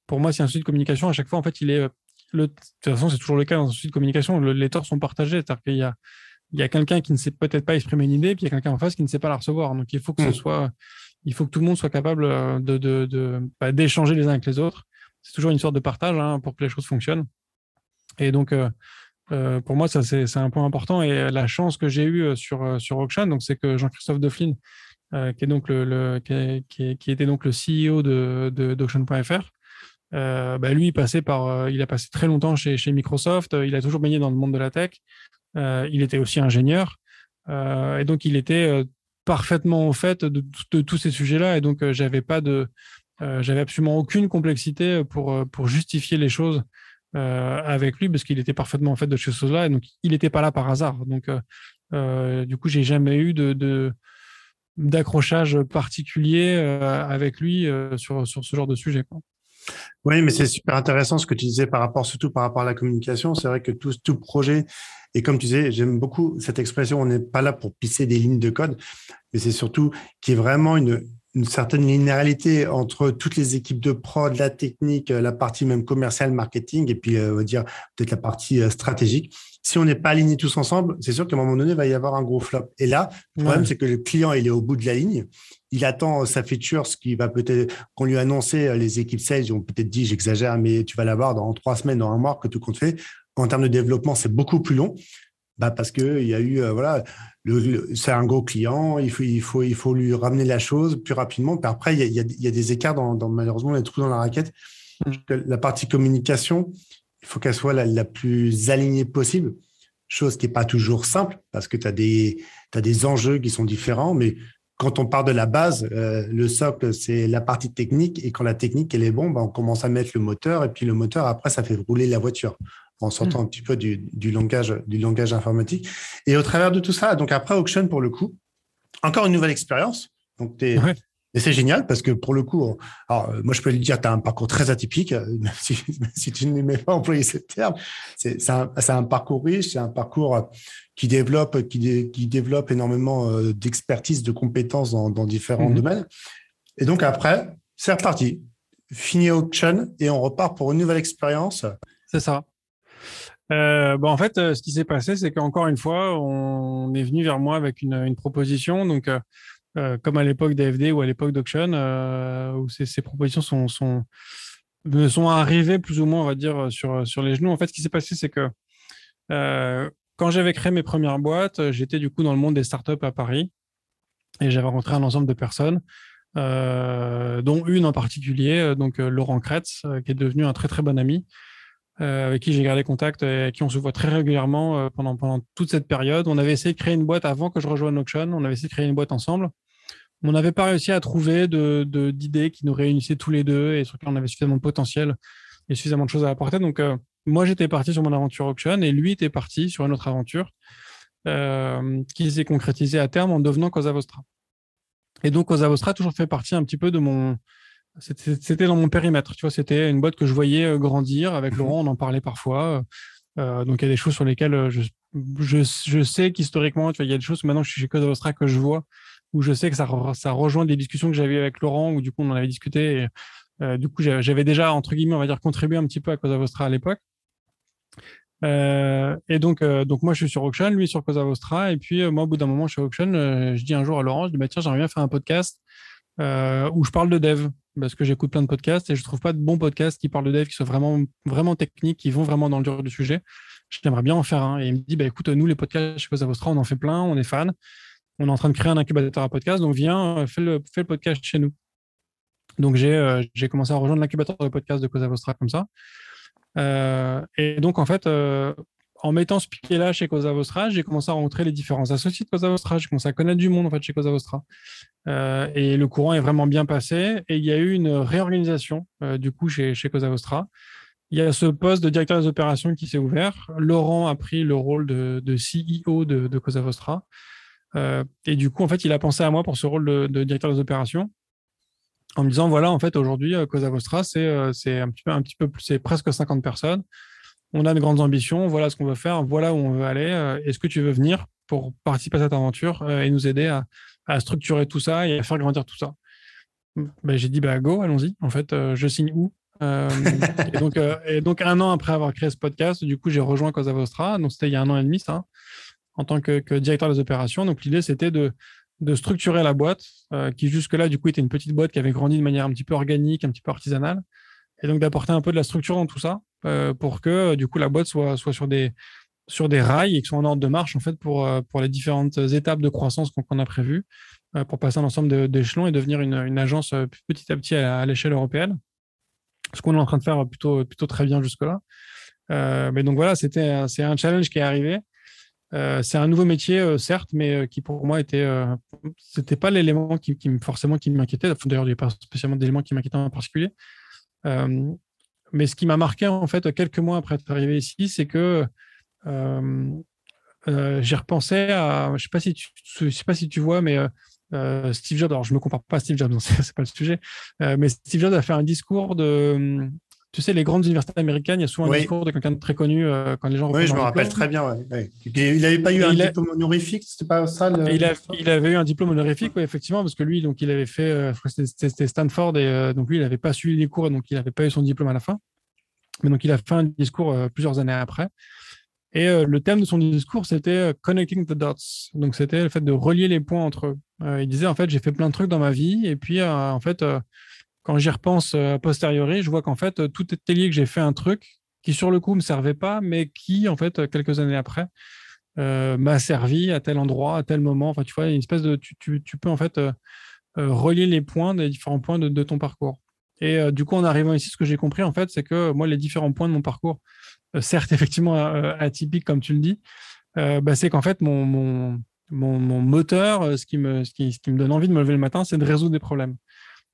pour moi, c'est un souci de communication. À chaque fois, en fait, il est. Le, de toute façon, c'est toujours le cas dans un souci de communication. les torts sont partagés. C'est-à-dire qu'il y a, il y a quelqu'un qui ne sait peut-être pas exprimer une idée, puis il y a quelqu'un en face qui ne sait pas la recevoir. Donc, il faut que ce mmh. soit il faut que tout le monde soit capable de, de, bah, d'échanger les uns avec les autres. C'est toujours une sorte de partage hein, pour que les choses fonctionnent. Et donc, pour moi, ça c'est, un point important. Et la chance que j'ai eue sur, sur Auction, donc, c'est que Jean-Christophe Deflin, qui, est donc le, qui, était donc le CEO de, d'Auction.fr, euh, bah, lui, il, par, euh, il a passé très longtemps chez, Microsoft, il a toujours baigné dans le monde de la tech, euh, il était aussi ingénieur, et donc il était parfaitement au fait de, tous ces sujets-là, et donc j'avais pas de, j'avais absolument aucune complexité pour, pour justifier les choses avec lui, parce qu'il était parfaitement au fait de ces choses-là, et donc il n'était pas là par hasard. Donc, du coup, j'ai jamais eu de, d'accrochage particulier avec lui sur, sur ce genre de sujet. Oui, mais c'est super intéressant ce que tu disais par rapport, surtout par rapport à la communication. C'est vrai que tout, tout projet, et comme tu disais, j'aime beaucoup cette expression, on n'est pas là pour pisser des lignes de code, mais c'est surtout qu'il y ait vraiment une, une certaine linéarité entre toutes les équipes de prod, la technique, la partie même commerciale, marketing, et puis euh, on va dire peut-être la partie euh, stratégique. Si on n'est pas alignés tous ensemble, c'est sûr qu'à un moment donné, il va y avoir un gros flop. Et là, le problème, c'est que le client, il est au bout de la ligne. Il attend sa feature, ce qui va peut-être qu'on lui a annoncé, euh, les équipes sales, ils ont peut-être dit, j'exagère, mais tu vas l'avoir dans trois semaines, dans un mois, que tout compte fait. En termes de développement, c'est beaucoup plus long. Bah parce que il y a eu voilà c'est un gros client, il faut, il, faut, il faut lui ramener la chose plus rapidement. Puis après, il y a, il y a des écarts dans, dans, malheureusement les trous dans la raquette. Mm. La partie communication, il faut qu'elle soit la, la, plus alignée possible, chose qui n'est pas toujours simple parce que tu as des, as des enjeux qui sont différents, mais quand on part de la base, euh, le socle, c'est la partie technique, et quand la technique, elle est bonne, bah, on commence à mettre le moteur, et puis le moteur, après, ça fait rouler la voiture en sortant mm. un petit peu du, du, langage, du langage informatique. Et au travers de tout ça, donc après Auction, pour le coup, encore une nouvelle expérience. Donc, es, Et c'est génial parce que pour le coup, alors, moi je peux lui dire, tu as un parcours très atypique, [laughs] même si, si tu n'aimais pas employer ce terme. C'est un, un, parcours riche, c'est un parcours qui développe, qui, qui développe énormément euh, d'expertise, de compétences dans, dans différents mm-hmm. domaines. Et donc après, c'est reparti. Fini Auction et on repart pour une nouvelle expérience. C'est ça. Euh, bon, en fait, euh, ce qui s'est passé, c'est qu'encore une fois, on est venu vers moi avec une, proposition. Donc, euh, comme à l'époque d'AFD ou à l'époque d'Auction, où ces, propositions sont, sont, sont arrivées plus ou moins, on va dire, sur, sur les genoux. En fait, ce qui s'est passé, c'est que quand j'avais créé mes premières boîtes, j'étais du coup dans le monde des startups à Paris et j'avais rencontré un ensemble de personnes. dont une en particulier, donc Laurent Kretz, qui est devenu un très très bon ami, euh, avec qui j'ai gardé contact et avec qui on se voit très régulièrement euh, pendant, pendant toute cette période. On avait essayé de créer une boîte avant que je rejoigne Auction. On avait essayé de créer une boîte ensemble. On n'avait pas réussi à trouver d'idées de, d'idées qui nous réunissaient tous les deux et sur lesquelles on avait suffisamment de potentiel et suffisamment de choses à apporter. Donc, euh, moi, j'étais parti sur mon aventure Auction et lui était parti sur une autre aventure euh, qui s'est concrétisée à terme en devenant Cosa Vostra. Et donc, Cosa Vostra a toujours fait partie un petit peu de mon, c'était dans mon périmètre. Tu vois, c'était une boîte que je voyais euh, grandir. Avec mhm. Laurent, on en parlait parfois. Euh, donc, il y a des choses sur lesquelles euh, je, je, je sais qu'historiquement, tu vois, il y a des choses maintenant que je suis chez Code Vostra que je vois où je sais que ça, ça rejoint des discussions que j'avais avec Laurent où du coup on en avait discuté. Et, du coup, j'avais déjà entre guillemets, on va dire, contribué un petit peu à Cosa Vostra à l'époque. Euh, et donc, donc moi, je suis sur Auction, lui sur Cosa Vostra. Et puis, moi, au bout d'un moment, je suis Auction, je dis un jour à Laurent, je dis, bah, tiens, j'aimerais bien faire un podcast où je parle de dev parce que j'écoute plein de podcasts et je trouve pas de bons podcasts qui parlent de dev, qui soient vraiment, vraiment techniques, qui vont vraiment dans le dur du sujet. J'aimerais bien en faire un. Et il me dit, bah, écoute, nous, les podcasts chez Cosa Vostra, on en fait plein, on est fans. On est en train de créer un incubateur à podcast, donc viens, euh, fais le, podcast chez nous. Donc, j'ai euh, commencé à rejoindre l'incubateur de podcast de Cosa Vostra comme ça. Euh, et donc, en fait, en mettant ce pied-là chez Cosa Vostra, j'ai commencé à rencontrer les différents associés de Cosa Vostra. J'ai commencé à connaître du monde en fait chez Cosa Vostra. Euh, et le courant est vraiment bien passé. Et il y a eu une réorganisation euh, du coup chez, chez Cosa Vostra. Il y a ce poste de directeur des opérations qui s'est ouvert. Laurent a pris le rôle de, de CEO de, de, Cosa Vostra. Euh, et du coup, en fait, il a pensé à moi pour ce rôle de, directeur des opérations en me disant voilà, en fait, aujourd'hui, Cosa Vostra, c'est un petit peu, un petit peu plus, c'est presque 50 personnes on a de grandes ambitions, voilà ce qu'on veut faire, voilà où on veut aller. Euh, est-ce que tu veux venir pour participer à cette aventure euh, et nous aider à, structurer tout ça et à faire grandir tout ça? Ben, J'ai dit, bah, go, allons-y. En fait, euh, je signe où [laughs] et, donc, et donc, un an après avoir créé ce podcast, du coup, j'ai rejoint Cosa Vostra. Donc, c'était il y a un an et demi, ça, en tant que, directeur des opérations. Donc, l'idée, c'était de, de structurer la boîte, qui jusque-là, du coup, était une petite boîte qui avait grandi de manière un petit peu organique, un petit peu artisanale, et donc d'apporter un peu de la structure dans tout ça pour que, du coup, la boîte soit, soit sur des sur des rails et qui soit en ordre de marche en fait pour, pour les différentes étapes de croissance qu'on a prévues pour passer un ensemble d'échelons et devenir une, une, agence petit à petit à, l'échelle européenne. Ce qu'on est en train de faire plutôt, plutôt très bien jusque-là. Euh, mais donc voilà, c'était c'est un challenge qui est arrivé. Euh, c'est un nouveau métier, euh, certes, mais qui pour moi était, c'était pas l'élément qui, qui, forcément qui m'inquiétait. D'ailleurs, il n'y a pas spécialement d'éléments qui m'inquiétaient en particulier. Mais ce qui m'a marqué en fait quelques mois après être arrivé ici, c'est que j'ai repensé à, je sais pas si tu, je sais pas si tu vois, mais Steve Jobs. Alors, je me compare pas à Steve Jobs, [laughs] c'est pas le sujet. mais Steve Jobs a fait un discours de tu sais, les grandes universités américaines, il y a souvent un discours de quelqu'un de très connu euh, quand les gens. Oui, je me rappelle très bien. Il n'avait pas eu un diplôme honorifique, c'était pas ça il, avait eu un diplôme honorifique, oui, effectivement, parce que lui, donc, il avait fait, euh, c'était Stanford, et euh, donc lui, il n'avait pas suivi les cours, donc il n'avait pas eu son diplôme à la fin. Mais donc, il a fait un discours plusieurs années après. Et le thème de son discours, c'était Connecting the Dots. Donc, c'était le fait de relier les points entre eux. il disait, en fait, j'ai fait plein de trucs dans ma vie, et puis, en fait, quand j'y repense euh, a posteriori, je vois qu'en fait, euh, tout est lié que j'ai fait un truc qui, sur le coup, ne me servait pas, mais qui, en fait, quelques années après, euh, m'a servi à tel endroit, à tel moment. Enfin, tu vois, une espèce de. Tu, tu, peux, en fait, relier les points des différents points de, ton parcours. Et du coup, en arrivant ici, ce que j'ai compris, en fait, c'est que moi, les différents points de mon parcours, [laughs] certes, effectivement, atypiques, comme tu le dis, bah, c'est qu'en fait, mon, moteur, ce qui me donne envie de me lever le matin, c'est de résoudre des problèmes.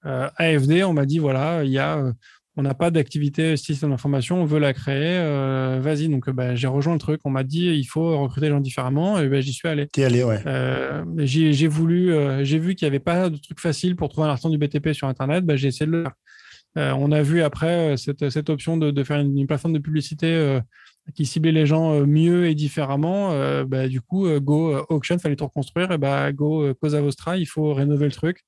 Euh, AFD, on m'a dit voilà, il y a, euh, on n'a pas d'activité système d'information, on veut la créer, euh, vas-y. Donc bah, j'ai rejoint le truc, on m'a dit il faut recruter les gens différemment, et ben, j'y suis allé. T'es allé, ouais. j'ai voulu, j'ai vu qu'il n'y avait pas de truc facile pour trouver un artisan du BTP sur Internet, bah, j'ai essayé de le faire. on a vu après cette, cette option de, de faire une, plateforme de publicité qui ciblait les gens euh, mieux et différemment, euh, bah, du coup, euh, Go Auction, fallait tout reconstruire, et bah, Go Cosa Vostra, il faut rénover le truc,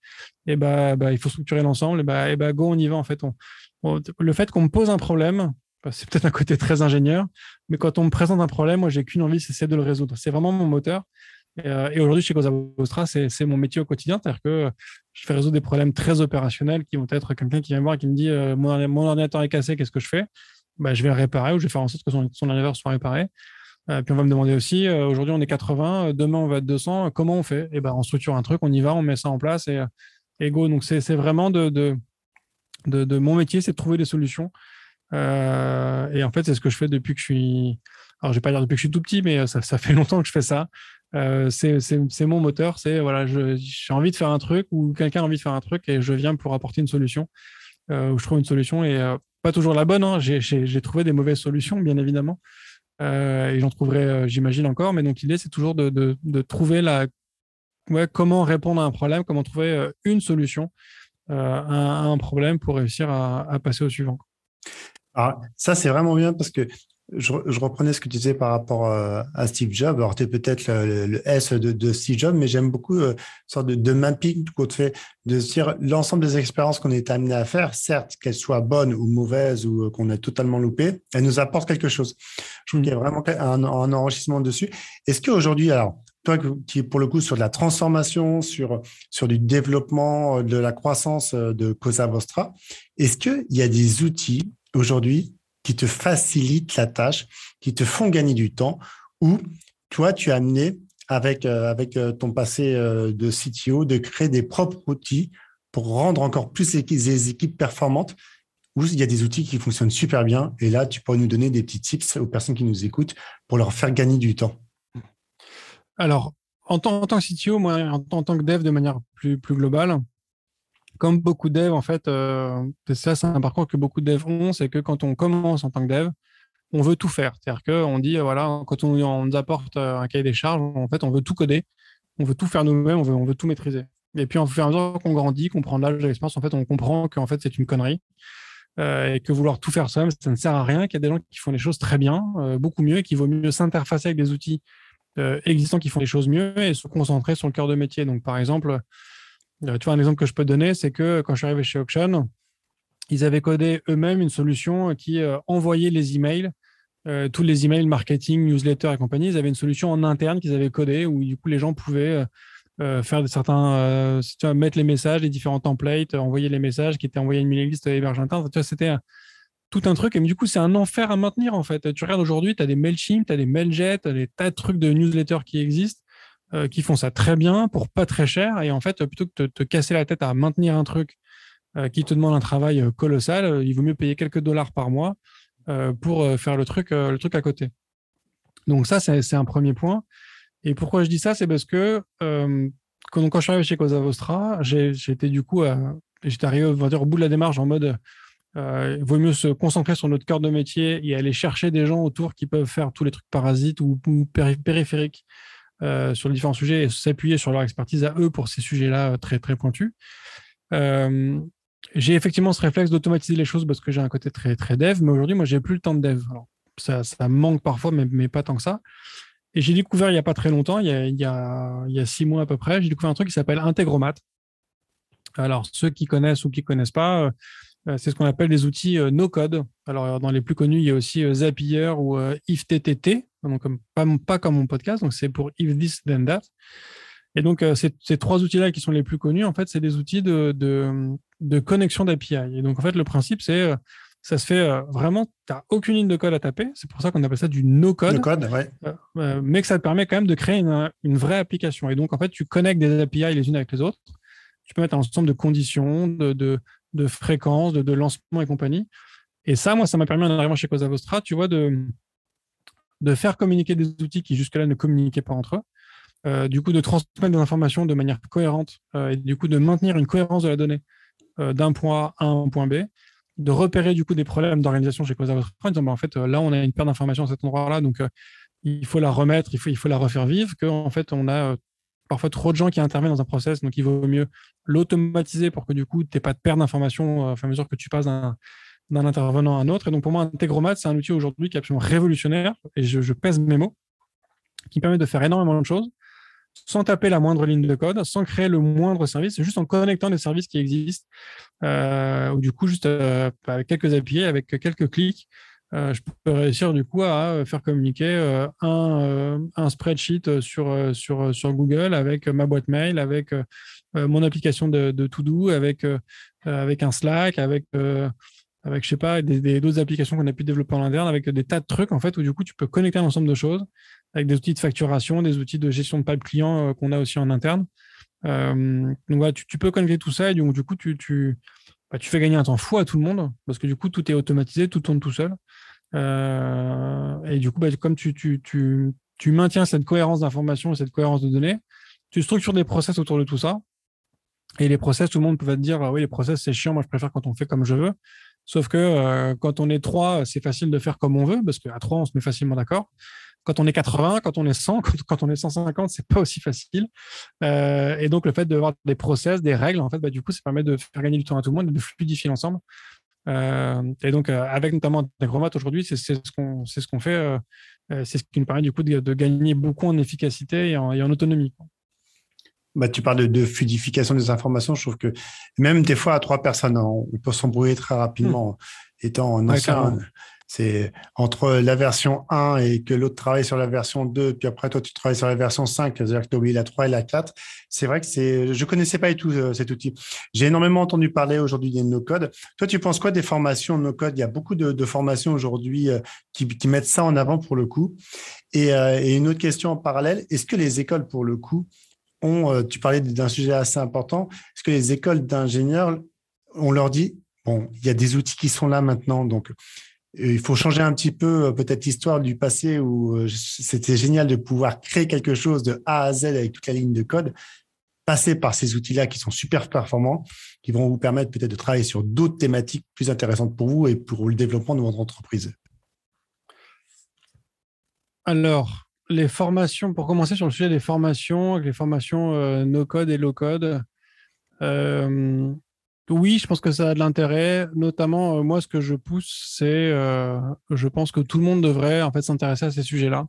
et bah, bah il faut structurer l'ensemble, et bah, et bah, Go, on y va en fait. le fait qu'on me pose un problème, bah, c'est peut-être un côté très ingénieur, mais quand on me présente un problème, moi, j'ai qu'une envie, c'est de le résoudre. C'est vraiment mon moteur. Et, aujourd'hui, chez Cosa Vostra, c'est mon métier au quotidien, c'est-à-dire que je fais résoudre des problèmes très opérationnels qui vont être quelqu'un qui vient me voir et qui me dit mon ordinateur est cassé, qu'est-ce que je fais? Bah, je vais le réparer ou je vais faire en sorte que son, son soit réparé. Euh, puis on va me demander aussi, euh, aujourd'hui on est 80, euh, demain on va être 200, comment on fait? Et ben on structure un truc, on y va, on met ça en place et, et go. Donc c'est vraiment de, de, de, mon métier, c'est de trouver des solutions. et en fait, c'est ce que je fais depuis que je suis. Alors, je vais pas dire depuis que je suis tout petit, mais ça, ça fait longtemps que je fais ça. c'est mon moteur. C'est voilà, j'ai envie de faire un truc ou quelqu'un a envie de faire un truc et je viens pour apporter une solution. où je trouve une solution et pas toujours la bonne. Hein. J'ai trouvé des mauvaises solutions, bien évidemment. Euh, et j'en trouverai, euh, j'imagine, encore. Mais donc, l'idée, c'est toujours de, trouver la, ouais, comment répondre à un problème, comment trouver euh, une solution à, un problème pour réussir à, passer au suivant. Alors, ça, c'est vraiment bien parce que je, reprenais ce que tu disais par rapport euh, à Steve Jobs. Alors, tu es peut-être le, S de, Steve Jobs, mais j'aime beaucoup euh, une sorte de, mapping qu'on fait, de dire l'ensemble des expériences qu'on est amené à faire, certes, qu'elles soient bonnes ou mauvaises ou euh, qu'on a totalement loupé, elles nous apportent quelque chose. Je trouve qu'il y a vraiment un, un enrichissement dessus. Est-ce qu'aujourd'hui, alors, toi qui es pour le coup sur de la transformation, sur, sur du développement, de la croissance de Cosa Vostra, est-ce qu'il y a des outils aujourd'hui qui te facilitent la tâche, qui te font gagner du temps, ou toi, tu as amené avec, euh, avec euh, ton passé euh, de CTO de créer des propres outils pour rendre encore plus les, équipes performantes, où il y a des outils qui fonctionnent super bien. Et là, tu pourrais nous donner des petits tips aux personnes qui nous écoutent pour leur faire gagner du temps. Alors, en tant, en tant que CTO, moi, en, en, tant que dev de manière plus, plus globale, comme beaucoup de devs, en fait, euh, ça, c'est un parcours que beaucoup de devs ont, c'est que quand on commence en tant que dev, on veut tout faire. C'est-à-dire qu'on dit, voilà, quand on, nous apporte euh, un cahier des charges, en fait, on veut tout coder, on veut tout faire nous-mêmes, on veut, tout maîtriser. Et puis, en fur et à mesure qu'on grandit, qu'on prend l'âge de l'expérience, en fait, on comprend qu'en fait, c'est une connerie. Euh, et que vouloir tout faire soi-même, ça ne sert à rien, qu'il y a des gens qui font les choses très bien, beaucoup mieux, et qu'il vaut mieux s'interfacer avec des outils existants qui font les choses mieux et se concentrer sur le cœur de métier. Donc, par exemple, euh, tu vois, un exemple que je peux donner, c'est que quand je suis arrivé chez Auction, ils avaient codé eux-mêmes une solution qui euh, envoyait les emails, euh, tous les emails marketing, newsletter et compagnie. Ils avaient une solution en interne qu'ils avaient codée où du coup les gens pouvaient faire certains, tu vois, mettre les messages, les différents templates, envoyer les messages qui étaient envoyés à une mailing list hébergée interne. C'était tout un truc. Et du coup, c'est un enfer à maintenir, en fait. Tu regardes aujourd'hui, tu as des MailChimp, tu as des MailJet, tu as des tas de trucs de newsletters qui existent, euh, qui font ça très bien pour pas très cher. Et en fait, plutôt que de te casser la tête à maintenir un truc euh, qui te demande un travail euh, colossal, il vaut mieux payer quelques dollars par mois pour faire le truc, le truc à côté. Donc ça, c'est un premier point. Et pourquoi je dis ça, c'est parce que quand, je suis arrivé chez Cosa Vostra, j'étais du coup, j'étais arrivé on va dire, au bout de la démarche en mode il vaut mieux se concentrer sur notre cœur de métier et aller chercher des gens autour qui peuvent faire tous les trucs parasites ou, périphériques euh, sur les différents sujets et s'appuyer sur leur expertise à eux pour ces sujets-là euh, très, très pointus. j'ai effectivement ce réflexe d'automatiser les choses parce que j'ai un côté très, très dev, mais aujourd'hui, moi, j'ai plus le temps de dev. ça, ça manque parfois, mais, mais pas tant que ça. Et j'ai découvert il n'y a pas très longtemps, il y a, il y a, il y a six mois à peu près, j'ai découvert un truc qui s'appelle Integromat. Alors, ceux qui connaissent ou qui ne connaissent pas, euh, c'est ce qu'on appelle des outils euh, no-code. Alors, dans les plus connus, il y a aussi euh, Zapier ou IfTTT, donc pas, comme mon podcast, donc c'est pour If This Then That. Et donc, ces, trois outils-là qui sont les plus connus, en fait, c'est des outils de, de, connexion d'API. Et donc, en fait, le principe, c'est ça se fait vraiment, tu n'as aucune ligne de code à taper. C'est pour ça qu'on appelle ça du no-code. No-code, ouais. mais que ça te permet quand même de créer une, une, vraie application. Et donc, en fait, tu connectes des API les unes avec les autres. Tu peux mettre un ensemble de conditions, de, de, de fréquence, de, lancement et compagnie. Et ça, moi, ça m'a permis en arrivant chez Cosa Vostra, tu vois, de, de faire communiquer des outils qui jusque-là ne communiquaient pas entre eux. Euh, du coup, de transmettre des informations de manière cohérente euh, et du coup de maintenir une cohérence de la donnée euh, d'un point A à un point B, de repérer du coup des problèmes d'organisation chez Vostra en disant bah, en fait là on a une perte d'informations à cet endroit-là donc il faut la remettre, il faut, la refaire vivre, qu'en fait on a parfois trop de gens qui interviennent dans un process, donc il vaut mieux l'automatiser pour que du coup, tu n'aies pas de perte d'informations à mesure que tu passes d'un intervenant à un autre. Et donc pour moi, Integromat, c'est un outil aujourd'hui qui est absolument révolutionnaire, et je, pèse mes mots, qui permet de faire énormément de choses sans taper la moindre ligne de code, sans créer le moindre service, juste en connectant des services qui existent, euh, ou du coup juste euh, avec quelques API, avec quelques clics, euh, je peux réussir du coup à faire communiquer euh, un, spreadsheet sur, sur, sur Google avec ma boîte mail, avec mon application de, de To-Do, avec, avec un Slack, avec, avec je sais pas, d'autres applications qu'on a pu développer en interne, avec des tas de trucs en fait où du coup tu peux connecter un ensemble de choses avec des outils de facturation, des outils de gestion de pipe client qu'on a aussi en interne. donc voilà, tu, peux connecter tout ça et du, coup tu, tu, bah, tu fais gagner un temps fou à tout le monde parce que du coup tout est automatisé, tout tourne tout seul. Euh, et du coup, bah, comme tu, tu, tu, tu, maintiens cette cohérence d'information et cette cohérence de données, tu structures des process autour de tout ça. Et les process, tout le monde peut te dire, ah oui, les process, c'est chiant, moi je préfère quand on fait comme je veux. Sauf que euh, quand on est trois, c'est facile de faire comme on veut, parce qu'à trois, on se met facilement d'accord. Quand on est 80, quand on est 100, [laughs] quand, on est 150, c'est pas aussi facile. Euh, et donc, le fait d'avoir des process, des règles, en fait, bah, du coup, ça permet de faire gagner du temps à tout le monde et de fluidifier l'ensemble. Euh, et donc, avec notamment Integromat aujourd'hui, c'est ce qu'on ce fait. C'est ce qui nous permet du coup de, gagner beaucoup en efficacité et en autonomie. Bah, tu parles de, fluidification des informations. Je trouve que même des fois, à trois personnes, on peut s'embrouiller très rapidement. Hmm. Étant en ancien, c'est entre la version 1 et que l'autre travaille sur la version 2, puis après toi tu travailles sur la version 5, c'est-à-dire que tu as oublié la 3 et la 4. C'est vrai que c'est, je connaissais pas du tout euh, cet outil. J'ai énormément entendu parler aujourd'hui des no-code. Toi, tu penses quoi des formations no-code? Il y a beaucoup de, formations aujourd'hui euh, qui, mettent ça en avant pour le coup. Euh, et, une autre question en parallèle, est-ce que les écoles pour le coup ont, tu parlais d'un sujet assez important, est-ce que les écoles d'ingénieurs, on leur dit, bon, il y a des outils qui sont là maintenant, donc il faut changer un petit peu euh, peut-être l'histoire du passé où euh, c'était génial de pouvoir créer quelque chose de A à Z avec toute la ligne de code, passer par ces outils-là qui sont super performants, qui vont vous permettre peut-être de travailler sur d'autres thématiques plus intéressantes pour vous et pour le développement de votre entreprise. Alors, les formations, pour commencer sur le sujet des formations, les formations euh, no-code et low-code, oui, je pense que ça a de l'intérêt. Notamment, euh, moi, ce que je pousse, c'est, euh, je pense que tout le monde devrait en fait s'intéresser à ces sujets-là,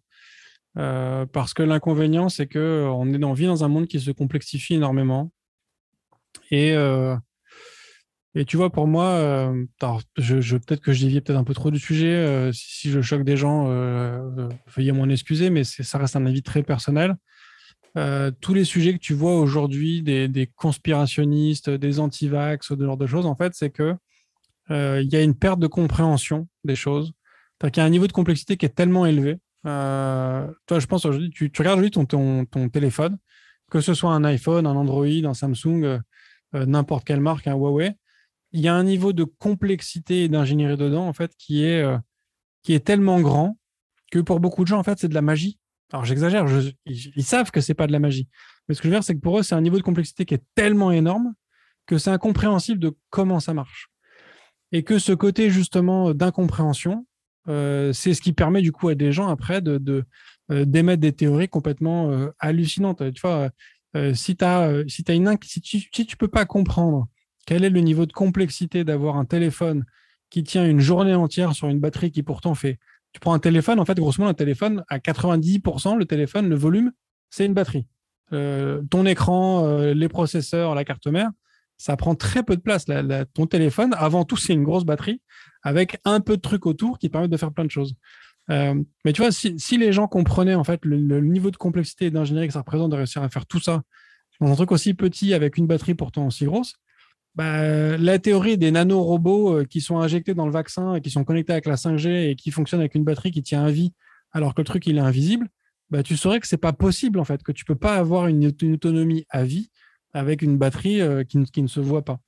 euh, parce que l'inconvénient, c'est que on est vit dans un monde qui se complexifie énormément. Et et tu vois, pour moi, je, peut-être que je dévie peut-être un peu trop du sujet. si je choque des gens, veuillez m'en excuser, mais ça reste un avis très personnel. tous les sujets que tu vois aujourd'hui des, conspirationnistes, des anti-vax, ce genre de choses, en fait, c'est que il y a une perte de compréhension des choses. Il y a un niveau de complexité qui est tellement élevé. toi, je pense aujourd'hui, tu, regardes aujourd'hui ton, téléphone, que ce soit un iPhone, un Android, un Samsung, n'importe quelle marque, un Huawei, il y a un niveau de complexité et d'ingénierie dedans, en fait, qui est, qui est tellement grand que pour beaucoup de gens, en fait, c'est de la magie. Alors j'exagère, ils, savent que c'est pas de la magie. Mais ce que je veux dire, c'est que pour eux, c'est un niveau de complexité qui est tellement énorme que c'est incompréhensible de comment ça marche. Et que ce côté justement d'incompréhension, euh, c'est ce qui permet du coup à des gens après de, euh, d'émettre des théories complètement euh, hallucinantes. Tu vois, si, as, si, as une, si tu, si tu peux pas comprendre quel est le niveau de complexité d'avoir un téléphone qui tient une journée entière sur une batterie qui pourtant fait tu prends un téléphone, en fait, grosso modo, un téléphone, à 90%, le téléphone, le volume, c'est une batterie. Euh, ton écran, euh, les processeurs, la carte mère, ça prend très peu de place. ton téléphone, avant tout, c'est une grosse batterie avec un peu de trucs autour qui permettent de faire plein de choses. Euh, mais tu vois, si, les gens comprenaient en fait le, le niveau de complexité et d'ingénierie que ça représente de réussir à faire tout ça dans un truc aussi petit avec une batterie pourtant aussi grosse, bah, la théorie des nanorobots euh, qui sont injectés dans le vaccin et qui sont connectés avec la 5G et qui fonctionnent avec une batterie qui tient à vie alors que le truc il est invisible, bah, tu saurais que c'est pas possible en fait, que tu peux pas avoir une, autonomie à vie avec une batterie euh, qui, ne se voit pas.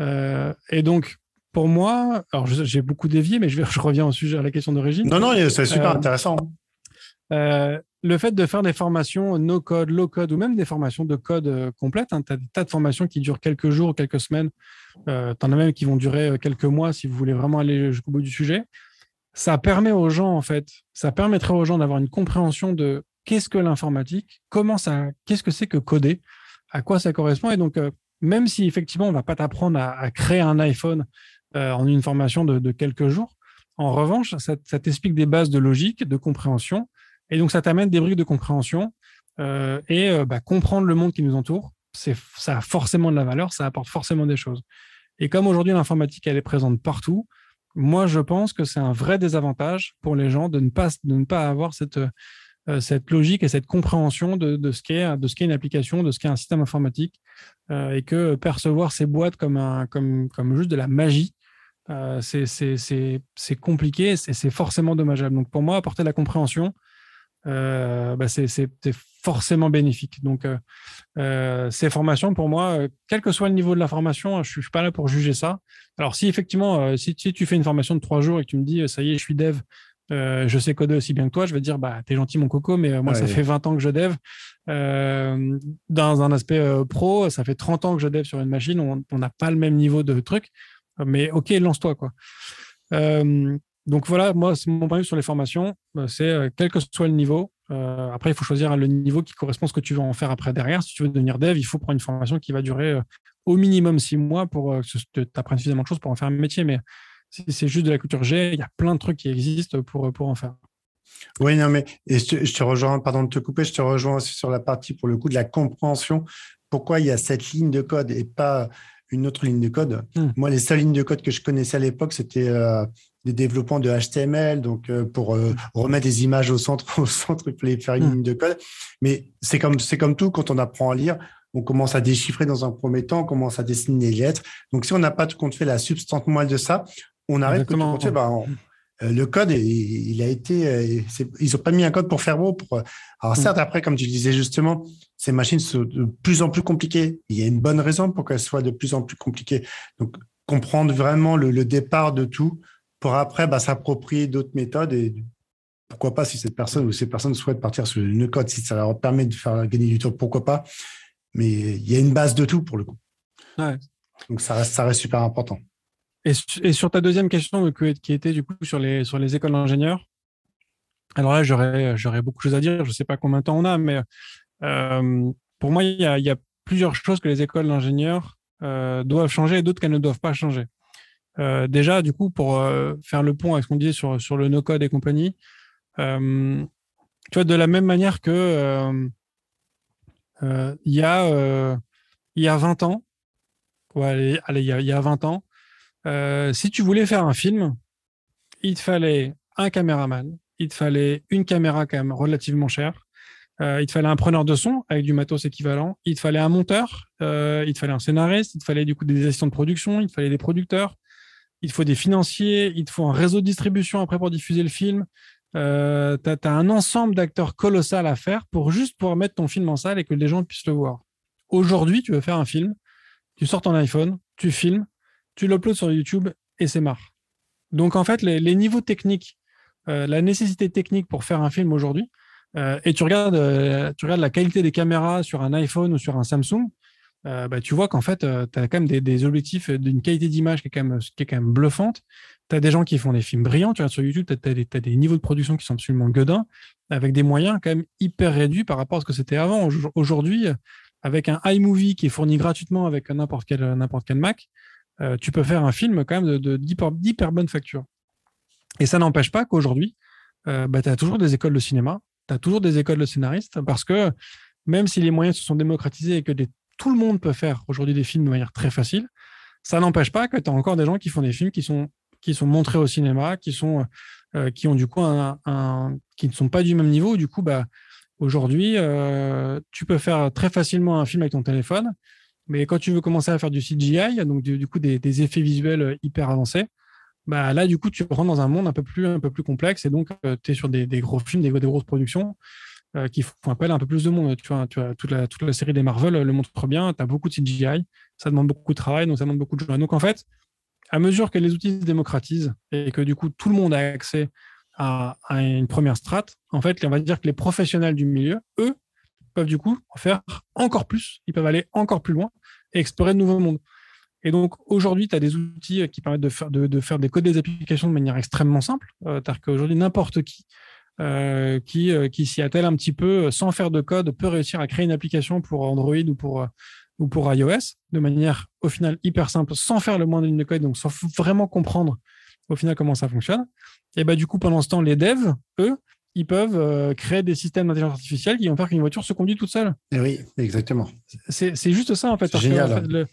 Euh, et donc, pour moi, alors j'ai beaucoup dévié, mais je, [laughs] je, reviens au sujet à la question d'origine. Non, non, c'est super intéressant le fait de faire des formations no code, low code ou même des formations de code euh, complètes, hein, tu as des tas de formations qui durent quelques jours, quelques semaines, euh, tu en as même qui vont durer euh, quelques mois si vous voulez vraiment aller jusqu'au bout du sujet. Ça permet aux gens, en fait, ça permettrait aux gens d'avoir une compréhension de qu'est-ce que l'informatique, comment ça, qu'est-ce que c'est que coder, à quoi ça correspond. Et donc, même si effectivement, on va pas t'apprendre à, créer un iPhone en une formation de, quelques jours, en revanche, ça t'explique des bases de logique, de compréhension, et donc, ça t'amène des briques de compréhension euh, et euh, bah, comprendre le monde qui nous entoure. C'est, ça a forcément de la valeur, ça apporte forcément des choses. Et comme aujourd'hui, l'informatique, elle est présente partout, moi, je pense que c'est un vrai désavantage pour les gens de ne pas, de ne pas avoir cette, euh, cette logique et cette compréhension de, de ce qu'est de ce qu'est une application, de ce qu'est un système informatique, et que percevoir ces boîtes comme, un, comme, comme juste de la magie, c'est, c'est, c'est, c'est compliqué et c'est forcément dommageable. Donc pour moi, apporter la compréhension, euh, bah, c'est forcément bénéfique. Donc, euh, euh, ces formations, pour moi, quel que soit le niveau de la formation, je ne suis pas là pour juger ça. Alors, si effectivement, si, tu fais une formation de trois jours et que tu me dis, ça y est, je suis dev, je sais coder aussi bien que toi, je vais te dire, bah, t'es gentil, mon coco, mais moi, ça fait 20 ans que je dev. dans un aspect pro, ça fait 30 ans que je dev sur une machine, on n'a pas le même niveau de truc, mais ok, lance-toi, quoi. Donc voilà, moi, mon point de vue sur les formations, euh, c'est euh, quel que soit le niveau. Euh, après, il faut choisir le niveau qui correspond à ce que tu veux en faire après derrière. Si tu veux devenir dev, il faut prendre une formation qui va durer au minimum six mois pour que tu apprennes suffisamment de choses pour en faire un métier. Mais si c'est juste de la culture G, il y a plein de trucs qui existent pour, pour en faire. Oui, non, mais je, te, rejoins, pardon de te couper, je te rejoins aussi sur la partie pour le coup de la compréhension. Pourquoi il y a cette ligne de code et pas une autre ligne de code? Hmm. Moi, les seules lignes de code que je connaissais à l'époque, c'était des développements de HTML, donc euh, pour euh, remettre des images au centre, [laughs] au centre, il fallait faire une hmm. ligne de code. Mais c'est comme, c'est comme tout, quand on apprend à lire, on commence à déchiffrer dans un premier temps, on commence à dessiner les lettres. Donc, si on n'a pas tout compte fait la substance moelle de ça, on arrête tout compte fait, bah, euh, le code, il, a été, ils n'ont pas mis un code pour faire beau. Pour, alors hmm. certes, après, comme tu disais justement, ces machines sont de plus en plus compliquées. Il y a une bonne raison pour qu'elles soient de plus en plus compliquées. Donc, comprendre vraiment le départ de tout, pour après bah, s'approprier d'autres méthodes et pourquoi pas si cette personne ou ces personnes souhaitent partir sur une code, si ça leur permet de faire gagner du temps, pourquoi pas. Mais il y a une base de tout pour le coup. Donc ça reste, ça reste super important. Et, sur ta deuxième question qui était du coup sur les, sur les écoles d'ingénieurs, alors là j'aurais, j'aurais beaucoup de choses à dire. Je ne sais pas combien de temps on a, mais euh, pour moi il y, a, il y, a, plusieurs choses que les écoles d'ingénieurs euh, doivent changer et d'autres qu'elles ne doivent pas changer. Euh, déjà, du coup, pour euh, faire le pont avec ce qu'on disait sur, sur le no-code et compagnie, euh, tu vois, de la même manière que il y, a, y a 20 ans, allez, allez, il, y a, 20 ans, si tu voulais faire un film, il te fallait un caméraman, il te fallait une caméra quand même relativement chère, il te fallait un preneur de son avec du matos équivalent, il te fallait un monteur, il te fallait un scénariste, il te fallait du coup des assistants de production, il te fallait des producteurs, il te faut des financiers, il faut un réseau de distribution après pour diffuser le film. Euh, un ensemble d'acteurs colossal à faire pour juste pouvoir mettre ton film en salle et que les gens puissent le voir. Aujourd'hui, tu veux faire un film, tu sors ton iPhone, tu filmes, tu l'uploads sur YouTube et c'est marre. Donc en fait, les, niveaux techniques, euh, la nécessité technique pour faire un film aujourd'hui, euh, et tu regardes, tu regardes la qualité des caméras sur un iPhone ou sur un Samsung, euh, bah, tu vois qu'en fait, euh, tu as quand même des, objectifs d'une qualité d'image qui, est quand même, bluffante. Tu as des gens qui font des films brillants. Tu regardes sur YouTube, tu as, des niveaux de production qui sont absolument gueudins, avec des moyens quand même hyper réduits par rapport à ce que c'était avant. Aujourd'hui, avec un iMovie qui est fourni gratuitement avec n'importe quel, Mac, euh, tu peux faire un film quand même de, d'hyper, bonne facture. Et ça n'empêche pas qu'aujourd'hui, bah, tu as toujours des écoles de cinéma, tu as toujours des écoles de scénaristes, parce que même si les moyens se sont démocratisés et que des tout le monde peut faire aujourd'hui des films de manière très facile. Ça n'empêche pas que tu as encore des gens qui font des films qui sont, montrés au cinéma, qui, sont, euh, qui ont qui ne sont pas du même niveau. Du coup, bah, aujourd'hui, euh, tu peux faire très facilement un film avec ton téléphone, mais quand tu veux commencer à faire du CGI, donc du, coup des, effets visuels hyper avancés, bah là, du coup, tu rentres dans un monde un peu plus, complexe et donc euh, tu es sur des, gros films, des grosses productions. Euh, qui font appel à un peu plus de monde. Tu vois, tu toute, la, série des Marvel le montre bien. Tu as beaucoup de CGI, ça demande beaucoup de travail, donc ça demande beaucoup de gens. Donc en fait, à mesure que les outils se démocratisent et que du coup tout le monde a accès à, une première strate, en fait, on va dire que les professionnels du milieu, eux, peuvent du coup faire encore plus. Ils peuvent aller encore plus loin et explorer de nouveaux mondes. Et donc aujourd'hui, tu as des outils qui permettent de faire, de, faire des codes des applications de manière extrêmement simple. Euh, C'est-à-dire qu'aujourd'hui, n'importe qui euh, qui, euh, qui s'y attelle un petit peu sans faire de code peut réussir à créer une application pour Android ou pour, euh, ou pour iOS de manière au final hyper simple sans faire le moindre ligne de code, donc sans vraiment comprendre au final comment ça fonctionne. Et bah, du coup, pendant ce temps, les devs, eux, ils peuvent créer des systèmes d'intelligence artificielle qui vont faire qu'une voiture se conduit toute seule. Et eh oui, exactement. C'est juste ça en fait. génial.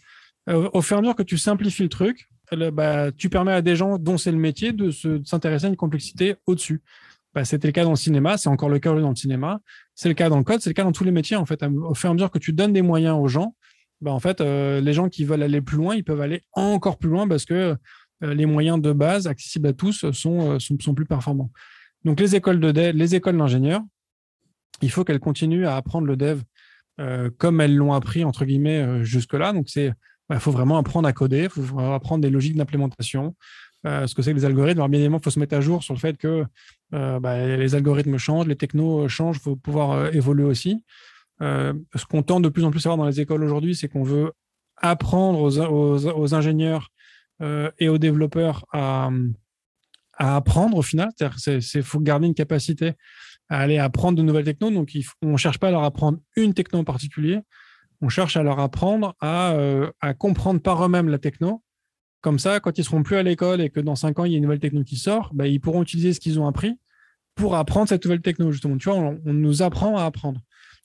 au fur et à mesure que tu simplifies le truc, bah, tu permets à des gens dont c'est le métier de s'intéresser à une complexité au-dessus. Bah, c'était le cas dans le cinéma, c'est encore le cas dans le cinéma, c'est le cas dans le code, c'est le cas dans tous les métiers. En fait, au fur et à mesure que tu donnes des moyens aux gens, bah, en fait, euh, les gens qui veulent aller plus loin, ils peuvent aller encore plus loin parce que euh, les moyens de base accessibles à tous sont, euh, sont, plus performants. Donc, les écoles de dev, les écoles d'ingénieurs, il faut qu'elles continuent à apprendre le dev comme elles l'ont appris entre guillemets jusque-là. Donc, il bah, faut vraiment apprendre à coder, il faut apprendre des logiques d'implémentation, euh, ce que c'est que les algorithmes. Alors, bien évidemment, il faut se mettre à jour sur le fait que euh, bah, les algorithmes changent, les technos changent, il faut pouvoir euh, évoluer aussi. ce qu'on tente de plus en plus à voir dans les écoles aujourd'hui, c'est qu'on veut apprendre aux, ingénieurs et aux développeurs à, apprendre au final. Il faut garder une capacité à aller apprendre de nouvelles technos. Donc, on ne cherche pas à leur apprendre une techno en particulier. On cherche à leur apprendre à, à comprendre par eux-mêmes la techno comme ça, quand ils seront plus à l'école et que dans cinq ans, il y a une nouvelle techno qui sort, bah, ils pourront utiliser ce qu'ils ont appris pour apprendre cette nouvelle techno, justement. Tu vois, on, nous apprend à apprendre.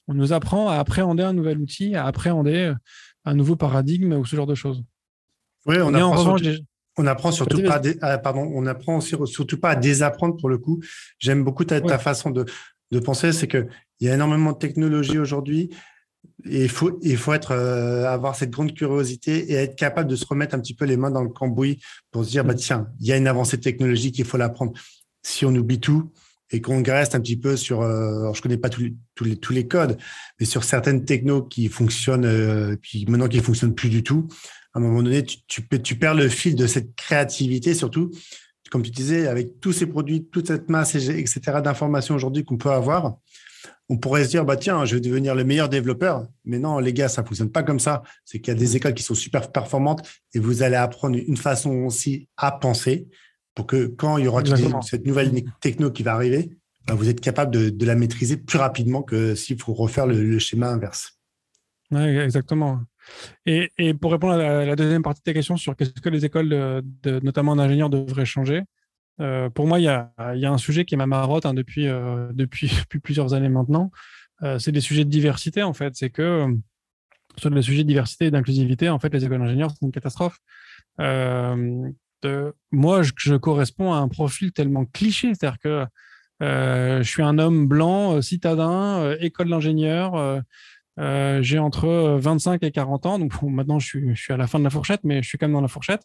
On nous apprend à appréhender un nouvel outil, à appréhender euh, un nouveau paradigme ou ce genre de choses. Oui, on apprend, on apprend surtout pas, à, pardon, on apprend surtout pas à désapprendre pour le coup. J'aime beaucoup ta, façon de, de penser, c'est qu'il y a énormément de technologies aujourd'hui et il faut, il faut être, euh, avoir cette grande curiosité et être capable de se remettre un petit peu les mains dans le cambouis pour se dire, bah, tiens, il y a une avancée technologique, il faut l'apprendre. Si on oublie tout et qu'on reste un petit peu sur, euh, alors je connais pas tous les, tous les, tous les codes, mais sur certaines technos qui fonctionnent, euh, qui maintenant qui fonctionnent plus du tout, à un moment donné, tu, tu, tu perds le fil de cette créativité, surtout, comme tu disais, avec tous ces produits, toute cette masse, etc., d'informations aujourd'hui qu'on peut avoir on pourrait se dire, bah tiens, je vais devenir le meilleur développeur. Mais non, les gars, ça fonctionne pas comme ça. C'est qu'il y a des écoles qui sont super performantes et vous allez apprendre une façon aussi à penser pour que quand il y aura cette nouvelle techno qui va arriver, bah, vous êtes capable de, la maîtriser plus rapidement que s'il faut refaire le, schéma inverse. Oui, exactement. Et, pour répondre à la, deuxième partie de ta question sur qu'est-ce que les écoles, de, notamment d'ingénieurs, devraient changer, euh, pour moi, il y a, un sujet qui est ma marotte hein, depuis, euh, [laughs] plusieurs années maintenant. Euh, c'est des sujets de diversité, en fait. C'est que sur les sujets de diversité et d'inclusivité, en fait, les écoles d'ingénieurs, c'est une catastrophe. moi, je, corresponds à un profil tellement cliché, c'est-à-dire que je suis un homme blanc, citadin, école d'ingénieur. J'ai entre 25 et 40 ans, donc maintenant je suis, à la fin de la fourchette, mais je suis quand même dans la fourchette.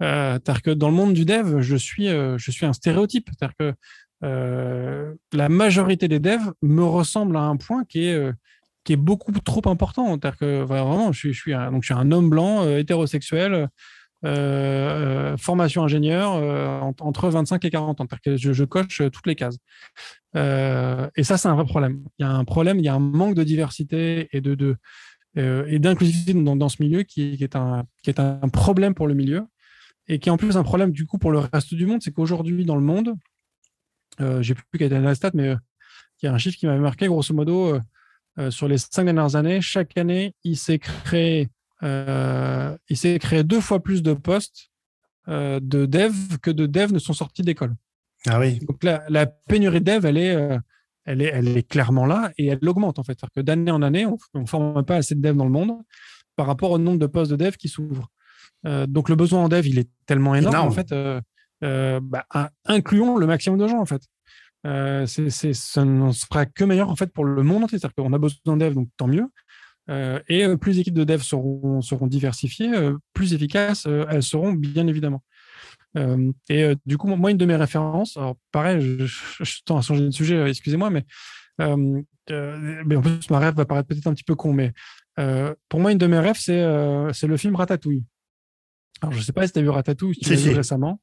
C'est-à-dire que dans le monde du dev, je suis, je suis un stéréotype. C'est-à-dire que la majorité des devs me ressemblent à un point qui est qui est beaucoup trop important. C'est-à-dire que vraiment, je suis, donc je suis un homme blanc, euh, hétérosexuel, euh, euh, formation ingénieur, entre 25 et 40 ans. Je, je, coche toutes les cases. et ça, c'est un vrai problème. Il y a un problème, il y a un manque de diversité et de, et d'inclusivité dans, ce milieu qui, est un, qui est un problème pour le milieu et qui est en plus un problème du coup pour le reste du monde. C'est qu'aujourd'hui, dans le monde, j'ai plus qu'à la stat, mais il y a un chiffre qui m'avait marqué, grosso modo, euh, sur les cinq dernières années, chaque année, il s'est créé, euh, il s'est créé deux fois plus de postes euh, de dev que de dev ne sont sortis d'école. Ah oui. Donc la, pénurie de dev, elle est, elle est, elle est clairement là et elle augmente en fait. C'est-à-dire que d'année en année, on ne forme pas assez de dev dans le monde par rapport au nombre de postes de dev qui s'ouvrent. donc le besoin en dev, il est tellement énorme, en fait. Bah, incluons le maximum de gens en fait. Euh, c'est, ça ne sera que meilleur en fait pour le monde entier. C'est-à-dire qu'on a besoin de dev, donc tant mieux. Euh, et euh, plus les équipes de dev seront, seront diversifiées, plus efficaces elles seront bien évidemment. et du coup, moi, une de mes références, alors pareil, je, je, tends à changer de sujet, excusez-moi, mais, mais en plus, ma rêve va paraître peut-être un petit peu con, mais pour moi, une de mes rêves, c'est, le film Ratatouille. Alors, je ne sais pas si tu as vu Ratatouille, si tu l'as vu récemment.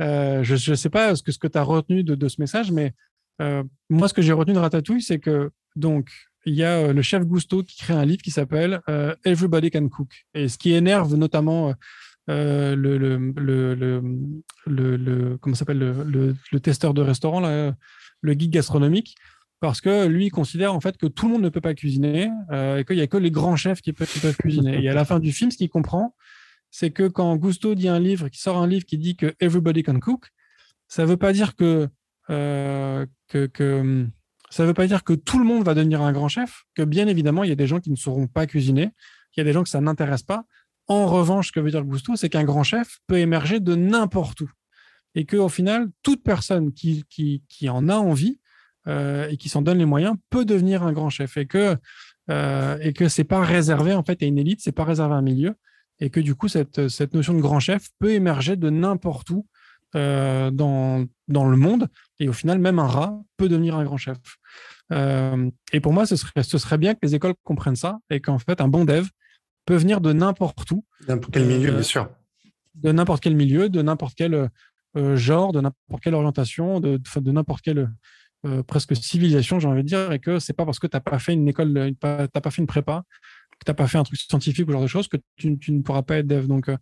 Euh, je ne sais pas ce que, ce que tu as retenu de, de, ce message, mais euh, moi, ce que j'ai retenu de Ratatouille, c'est que donc il y a euh, le chef Gusto qui crée un livre qui s'appelle Everybody Can Cook. Et ce qui énerve notamment le, le, comment le, testeur de restaurant, là, le guide gastronomique, parce que lui il considère en fait que tout le monde ne peut pas cuisiner et qu'il n'y a que les grands chefs qui peuvent, cuisiner. Et à la fin du film, ce qu'il comprend, c'est que quand Gusto dit un livre, qui sort un livre qui dit que everybody can cook, ça ne veut pas dire que, euh, que, ça veut pas dire que tout le monde va devenir un grand chef, que bien évidemment, il y a des gens qui ne sauront pas cuisiner, qu'il y a des gens que ça n'intéresse pas. En revanche, ce que veut dire Gusto, c'est qu'un grand chef peut émerger de n'importe où. Et qu'au final, toute personne qui, en a envie euh, et qui s'en donne les moyens peut devenir un grand chef. Et que, euh, c'est pas réservé en fait à une élite, c'est pas réservé à un milieu et que du coup, cette notion de grand chef peut émerger de n'importe où euh, dans, dans le monde. Et au final, même un rat peut devenir un grand chef. Euh, et pour moi, ce serait, ce serait bien que les écoles comprennent ça et qu'en fait, un bon dev peut venir de n'importe où. N'importe quel milieu, bien sûr. De n'importe quel milieu, de n'importe quel euh, genre, de n'importe quelle orientation, de, de, n'importe quelle presque civilisation, j'ai envie de dire, et que c'est pas parce que tu n'as pas fait une école, tu n'as pas fait une prépa, que tu n'as pas fait un truc scientifique ou genre de choses, que tu, ne pourras pas être dev. Donc, euh,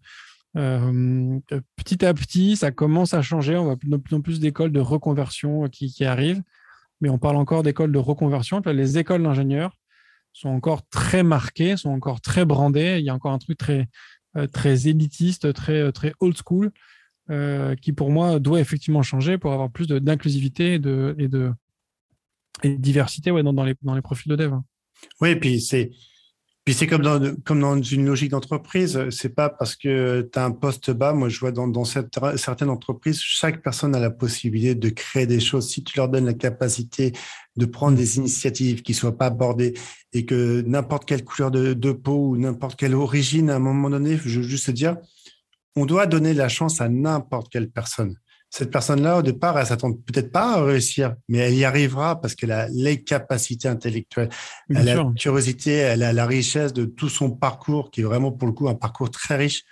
euh, petit à petit, ça commence à changer. On voit de plus en plus d'écoles de reconversion qui, arrivent, mais on parle encore d'écoles de reconversion. Les écoles d'ingénieurs sont encore très marquées, sont encore très brandées. Il y a encore un truc très, euh, très élitiste, très, très old school, qui pour moi doit effectivement changer pour avoir plus d'inclusivité et de, diversité ouais, dans, les, dans les profils de dev. Oui, et puis c'est puis c'est comme dans, comme dans une logique d'entreprise, c'est pas parce que tu as un poste bas. Moi, je vois dans, certaines entreprises, chaque personne a la possibilité de créer des choses. Si tu leur donnes la capacité de prendre des initiatives qui soient pas abordées et que n'importe quelle couleur de, de peau ou n'importe quelle origine, à un moment donné, je veux juste dire, on doit donner la chance à n'importe quelle personne cette personne-là, au départ, elle s'attend peut-être pas à réussir, mais elle y arrivera parce qu'elle a les capacités intellectuelles, elle a la curiosité, elle a la richesse de tout son parcours, qui est vraiment pour le coup un parcours très riche.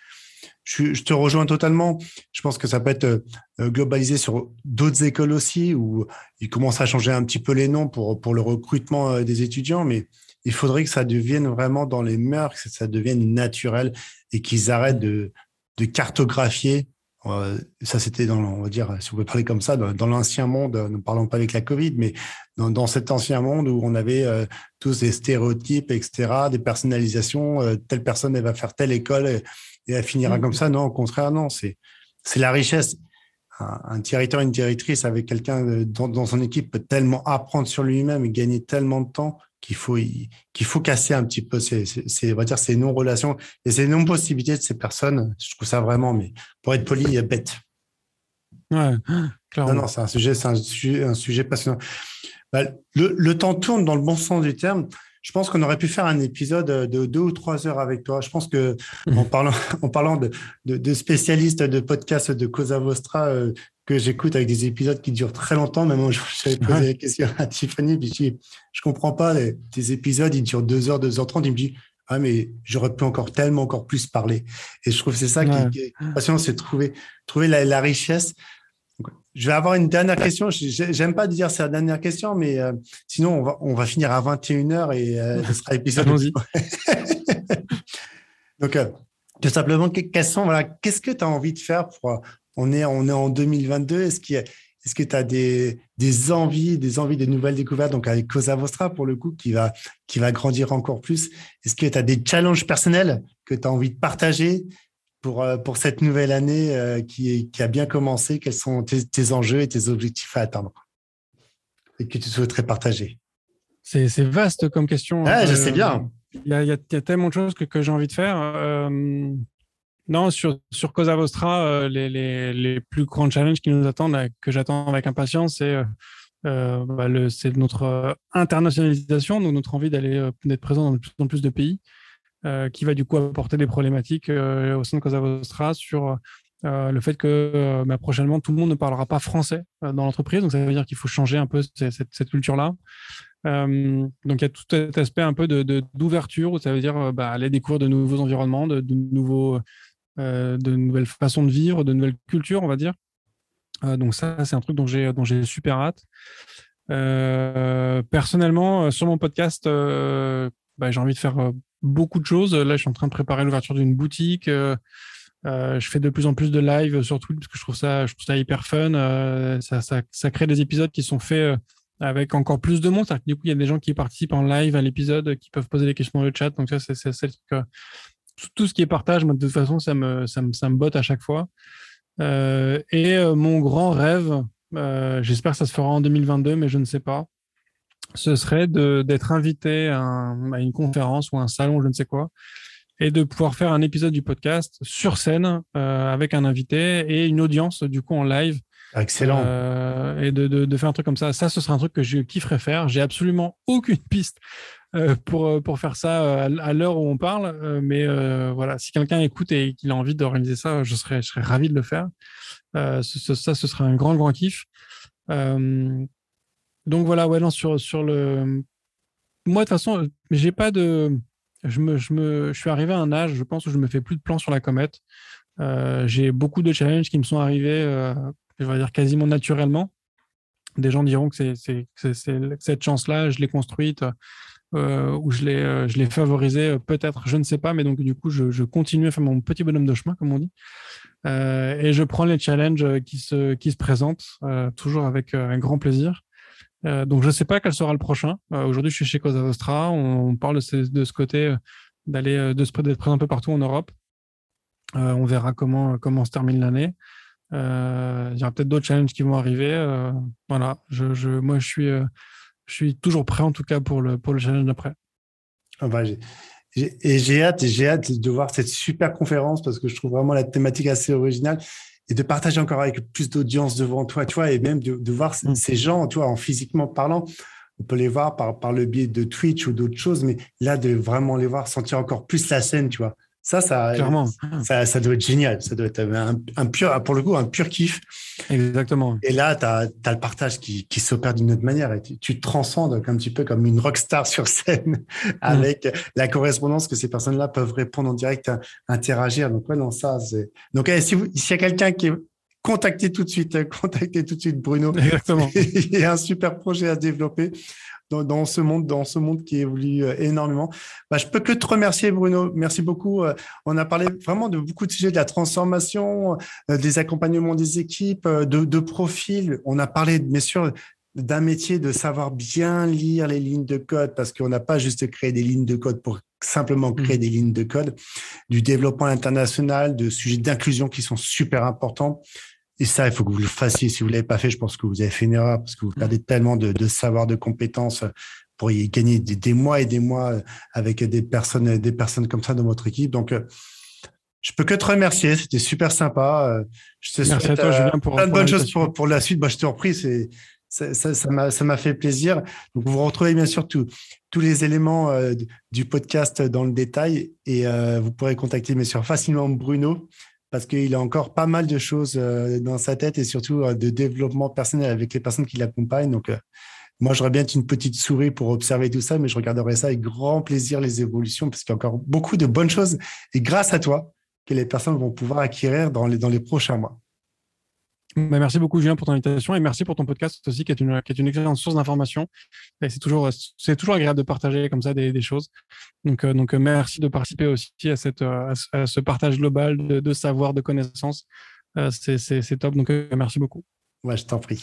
Je, te rejoins totalement. Je pense que ça peut être euh, globalisé sur d'autres écoles aussi, où ils commencent à changer un petit peu les noms pour, pour le recrutement euh, des étudiants, mais il faudrait que ça devienne vraiment dans les mœurs, que ça devienne naturel et qu'ils arrêtent de, de cartographier euh, ça, c'était dans, on va dire, si on peut parler comme ça, dans, l'ancien monde, ne parlons pas avec la Covid, mais dans, cet ancien monde où on avait euh, tous des stéréotypes, etc., des personnalisations, euh, telle personne, elle va faire telle école et, elle finira mmh. comme ça. Non, au contraire, non, c'est, c'est la richesse. Un, un, directeur, une directrice avec quelqu'un dans, dans son équipe peut tellement apprendre sur lui-même et gagner tellement de temps qu'il faut qu'il faut casser un petit peu ces, ces, on va dire ces non relations et ces non possibilités de ces personnes je trouve ça vraiment mais pour être poli bête ouais Non, non, c'est un sujet, c'est un sujet, un sujet passionnant. Bah, le, le, temps tourne dans le bon sens du terme. Je pense qu'on aurait pu faire un épisode de deux ou trois heures avec toi. Je pense que mmh. en parlant, [laughs] en parlant de, de, de spécialistes de podcasts de Cosa Vostra euh, que j'écoute avec des épisodes qui durent très longtemps, même j'avais posé la question à Tiffany, puis je dis, je comprends pas, les, tes épisodes, ils durent deux heures, deux heures trente. Il me dit, ah, mais j'aurais pu encore tellement, encore plus parler. Et je trouve que c'est ça qui, est passionnant, c'est trouver, trouver la, la richesse je vais avoir une dernière question. J'aime pas dire c'est la dernière question, mais euh, sinon, on va, on va finir à 21h et euh, ce sera épisode. [laughs] Donc, euh, tout simplement, voilà, qu'est-ce que tu as envie de faire pour. On est, on est en 2022. Est-ce qu'il est-ce que tu as des, des, envies, des envies de nouvelles découvertes, donc avec Cosa Vostra pour le coup, qui va, qui va grandir encore plus? Est-ce que tu as des challenges personnels que tu as envie de partager pour, euh, pour cette nouvelle année euh, qui, qui, a bien commencé Quels sont tes, enjeux et tes objectifs à atteindre et que tu souhaiterais partager? C'est vaste comme question. Ah, je sais bien. Il y, y, a tellement de choses que, que j'ai envie de faire. non, sur, sur Cosa Vostra, les, les, les, plus grands challenges qui nous attendent, que j'attends avec impatience, c'est euh, bah, notre internationalisation, donc notre envie d'aller d'être présent dans de plus en plus de pays. Euh, qui va du coup apporter des problématiques euh, au sein de Cosa Vostra sur euh, le fait que bah, prochainement tout le monde ne parlera pas français dans l'entreprise. Donc ça veut dire qu'il faut changer un peu cette, culture-là. donc il y a tout cet aspect un peu d'ouverture de, où ça veut dire bah, aller découvrir de nouveaux environnements, de, de nouveaux, de nouvelles façons de vivre, de nouvelles cultures, on va dire. donc ça, c'est un truc dont j'ai dont j'ai super hâte. personnellement, sur mon podcast, bah, j'ai envie de faire beaucoup de choses. Là, je suis en train de préparer l'ouverture d'une boutique. Euh, euh, je fais de plus en plus de live sur Twitch parce que je trouve ça, je trouve hyper fun. Euh, ça, crée des épisodes qui sont faits avec encore plus de monde. Du coup, il y a des gens qui participent en live à l'épisode, qui peuvent poser des questions dans le chat. Donc ça, c'est tout ce qui est partage. De toute façon, ça me botte à chaque fois. et mon grand rêve, j'espère que ça se fera en 2022, mais je ne sais pas ce serait d'être invité à, une conférence ou un salon, je ne sais quoi, et de pouvoir faire un épisode du podcast sur scène euh, avec un invité et une audience du coup en live. Excellent. Euh, et de, de, faire un truc comme ça. Ça, ce serait un truc que je kifferais faire. J'ai absolument aucune piste euh, pour, pour faire ça à l'heure où on parle. mais voilà, si quelqu'un écoute et qu'il a envie d'organiser ça, je serais, je serais ravi de le faire. ça, ce serait un grand, grand kiff. Donc voilà, ouais, non, sur, sur le. Moi, de toute façon, j'ai pas de. Je, me, je, me, je suis arrivé à un âge, je pense, où je me fais plus de plans sur la comète. Euh, j'ai beaucoup de challenges qui me sont arrivés, euh, je vais dire quasiment naturellement. Des gens diront que c'est cette chance-là, je l'ai construite euh, ou je l'ai je l'ai favorisée, peut-être, je ne sais pas, mais donc du coup, je, je, continue à faire mon petit bonhomme de chemin, comme on dit, et je prends les challenges qui se, qui se présentent, toujours avec un grand plaisir. Euh, donc, je ne sais pas quel sera le prochain. Euh, aujourd'hui, je suis chez Cosa Vostra. On, parle de ce, côté euh, d'aller de se d'être présent un peu partout en Europe. on verra comment comment se termine l'année. il y aura peut-être d'autres challenges qui vont arriver. voilà. Moi, je suis je suis toujours prêt en tout cas pour le pour le challenge d'après. Ah bah, et j'ai hâte, j'ai hâte de voir cette super conférence parce que je trouve vraiment la thématique assez originale et de partager encore avec plus d'audience devant toi, tu vois, et même de, de voir mm. ces gens, tu vois, en physiquement parlant. On peut les voir par, par le biais de Twitch ou d'autres choses, mais là, de vraiment les voir, sentir encore plus la scène, tu vois. Ça, ça, ça, ça, doit être génial. Ça doit être un, pur, pour le coup, un pur kiff. Exactement. Et là, tu as, le partage qui, qui s'opère d'une autre manière. Et tu, tu, te transcendes un petit peu comme une rockstar sur scène avec la correspondance que ces personnes-là peuvent répondre en direct, interagir. Donc, ouais, non, ça, c'est. Donc, si s'il y a quelqu'un qui est contactez tout de suite, contactez tout de suite Bruno. Exactement. [laughs] Il y a un super projet à développer dans, ce monde, dans ce monde qui évolue euh, énormément. Bah, je peux que te remercier, Bruno. Merci beaucoup. Euh, on a parlé vraiment de beaucoup de sujets de la transformation, euh, des accompagnements des équipes, de, de profils. On a parlé, bien sûr, d'un métier de savoir bien lire les lignes de code parce qu'on n'a pas juste créé des lignes de code pour simplement créer mmh. des lignes de code, du développement international, de sujets d'inclusion qui sont super importants. Et ça, il faut que vous le fassiez. Si vous ne l'avez pas fait, je pense que vous avez fait une erreur parce que vous perdez tellement de, de savoir, de compétences pour y gagner des, mois et des mois avec des personnes, des personnes comme ça dans votre équipe. Donc, je peux que te remercier. C'était super sympa. Je te Merci à toi, Julien, pour plein de bonnes choses pour, pour la suite. Bah, je te repris. C'est ça m'a ça, fait plaisir. Donc, vous retrouvez bien sûr tous les éléments du podcast dans le détail et vous pourrez contacter bien sûr facilement Bruno parce qu'il a encore pas mal de choses dans sa tête et surtout de développement personnel avec les personnes qui l'accompagnent. Donc, moi, j'aurais bien une petite souris pour observer tout ça, mais je regarderai ça avec grand plaisir, les évolutions, parce qu'il y a encore beaucoup de bonnes choses. Et grâce à toi, que les personnes vont pouvoir acquérir dans les, dans les prochains mois. Bah, merci beaucoup, Julien, pour ton invitation et merci pour ton podcast aussi, qui est une, excellente source d'information. c'est toujours, toujours agréable de partager comme ça des, choses. Donc, euh, donc, merci de participer aussi à, cette, à ce partage global de, savoir, de connaissances. Euh, c'est top. Donc, euh, merci beaucoup. Je t'en prie.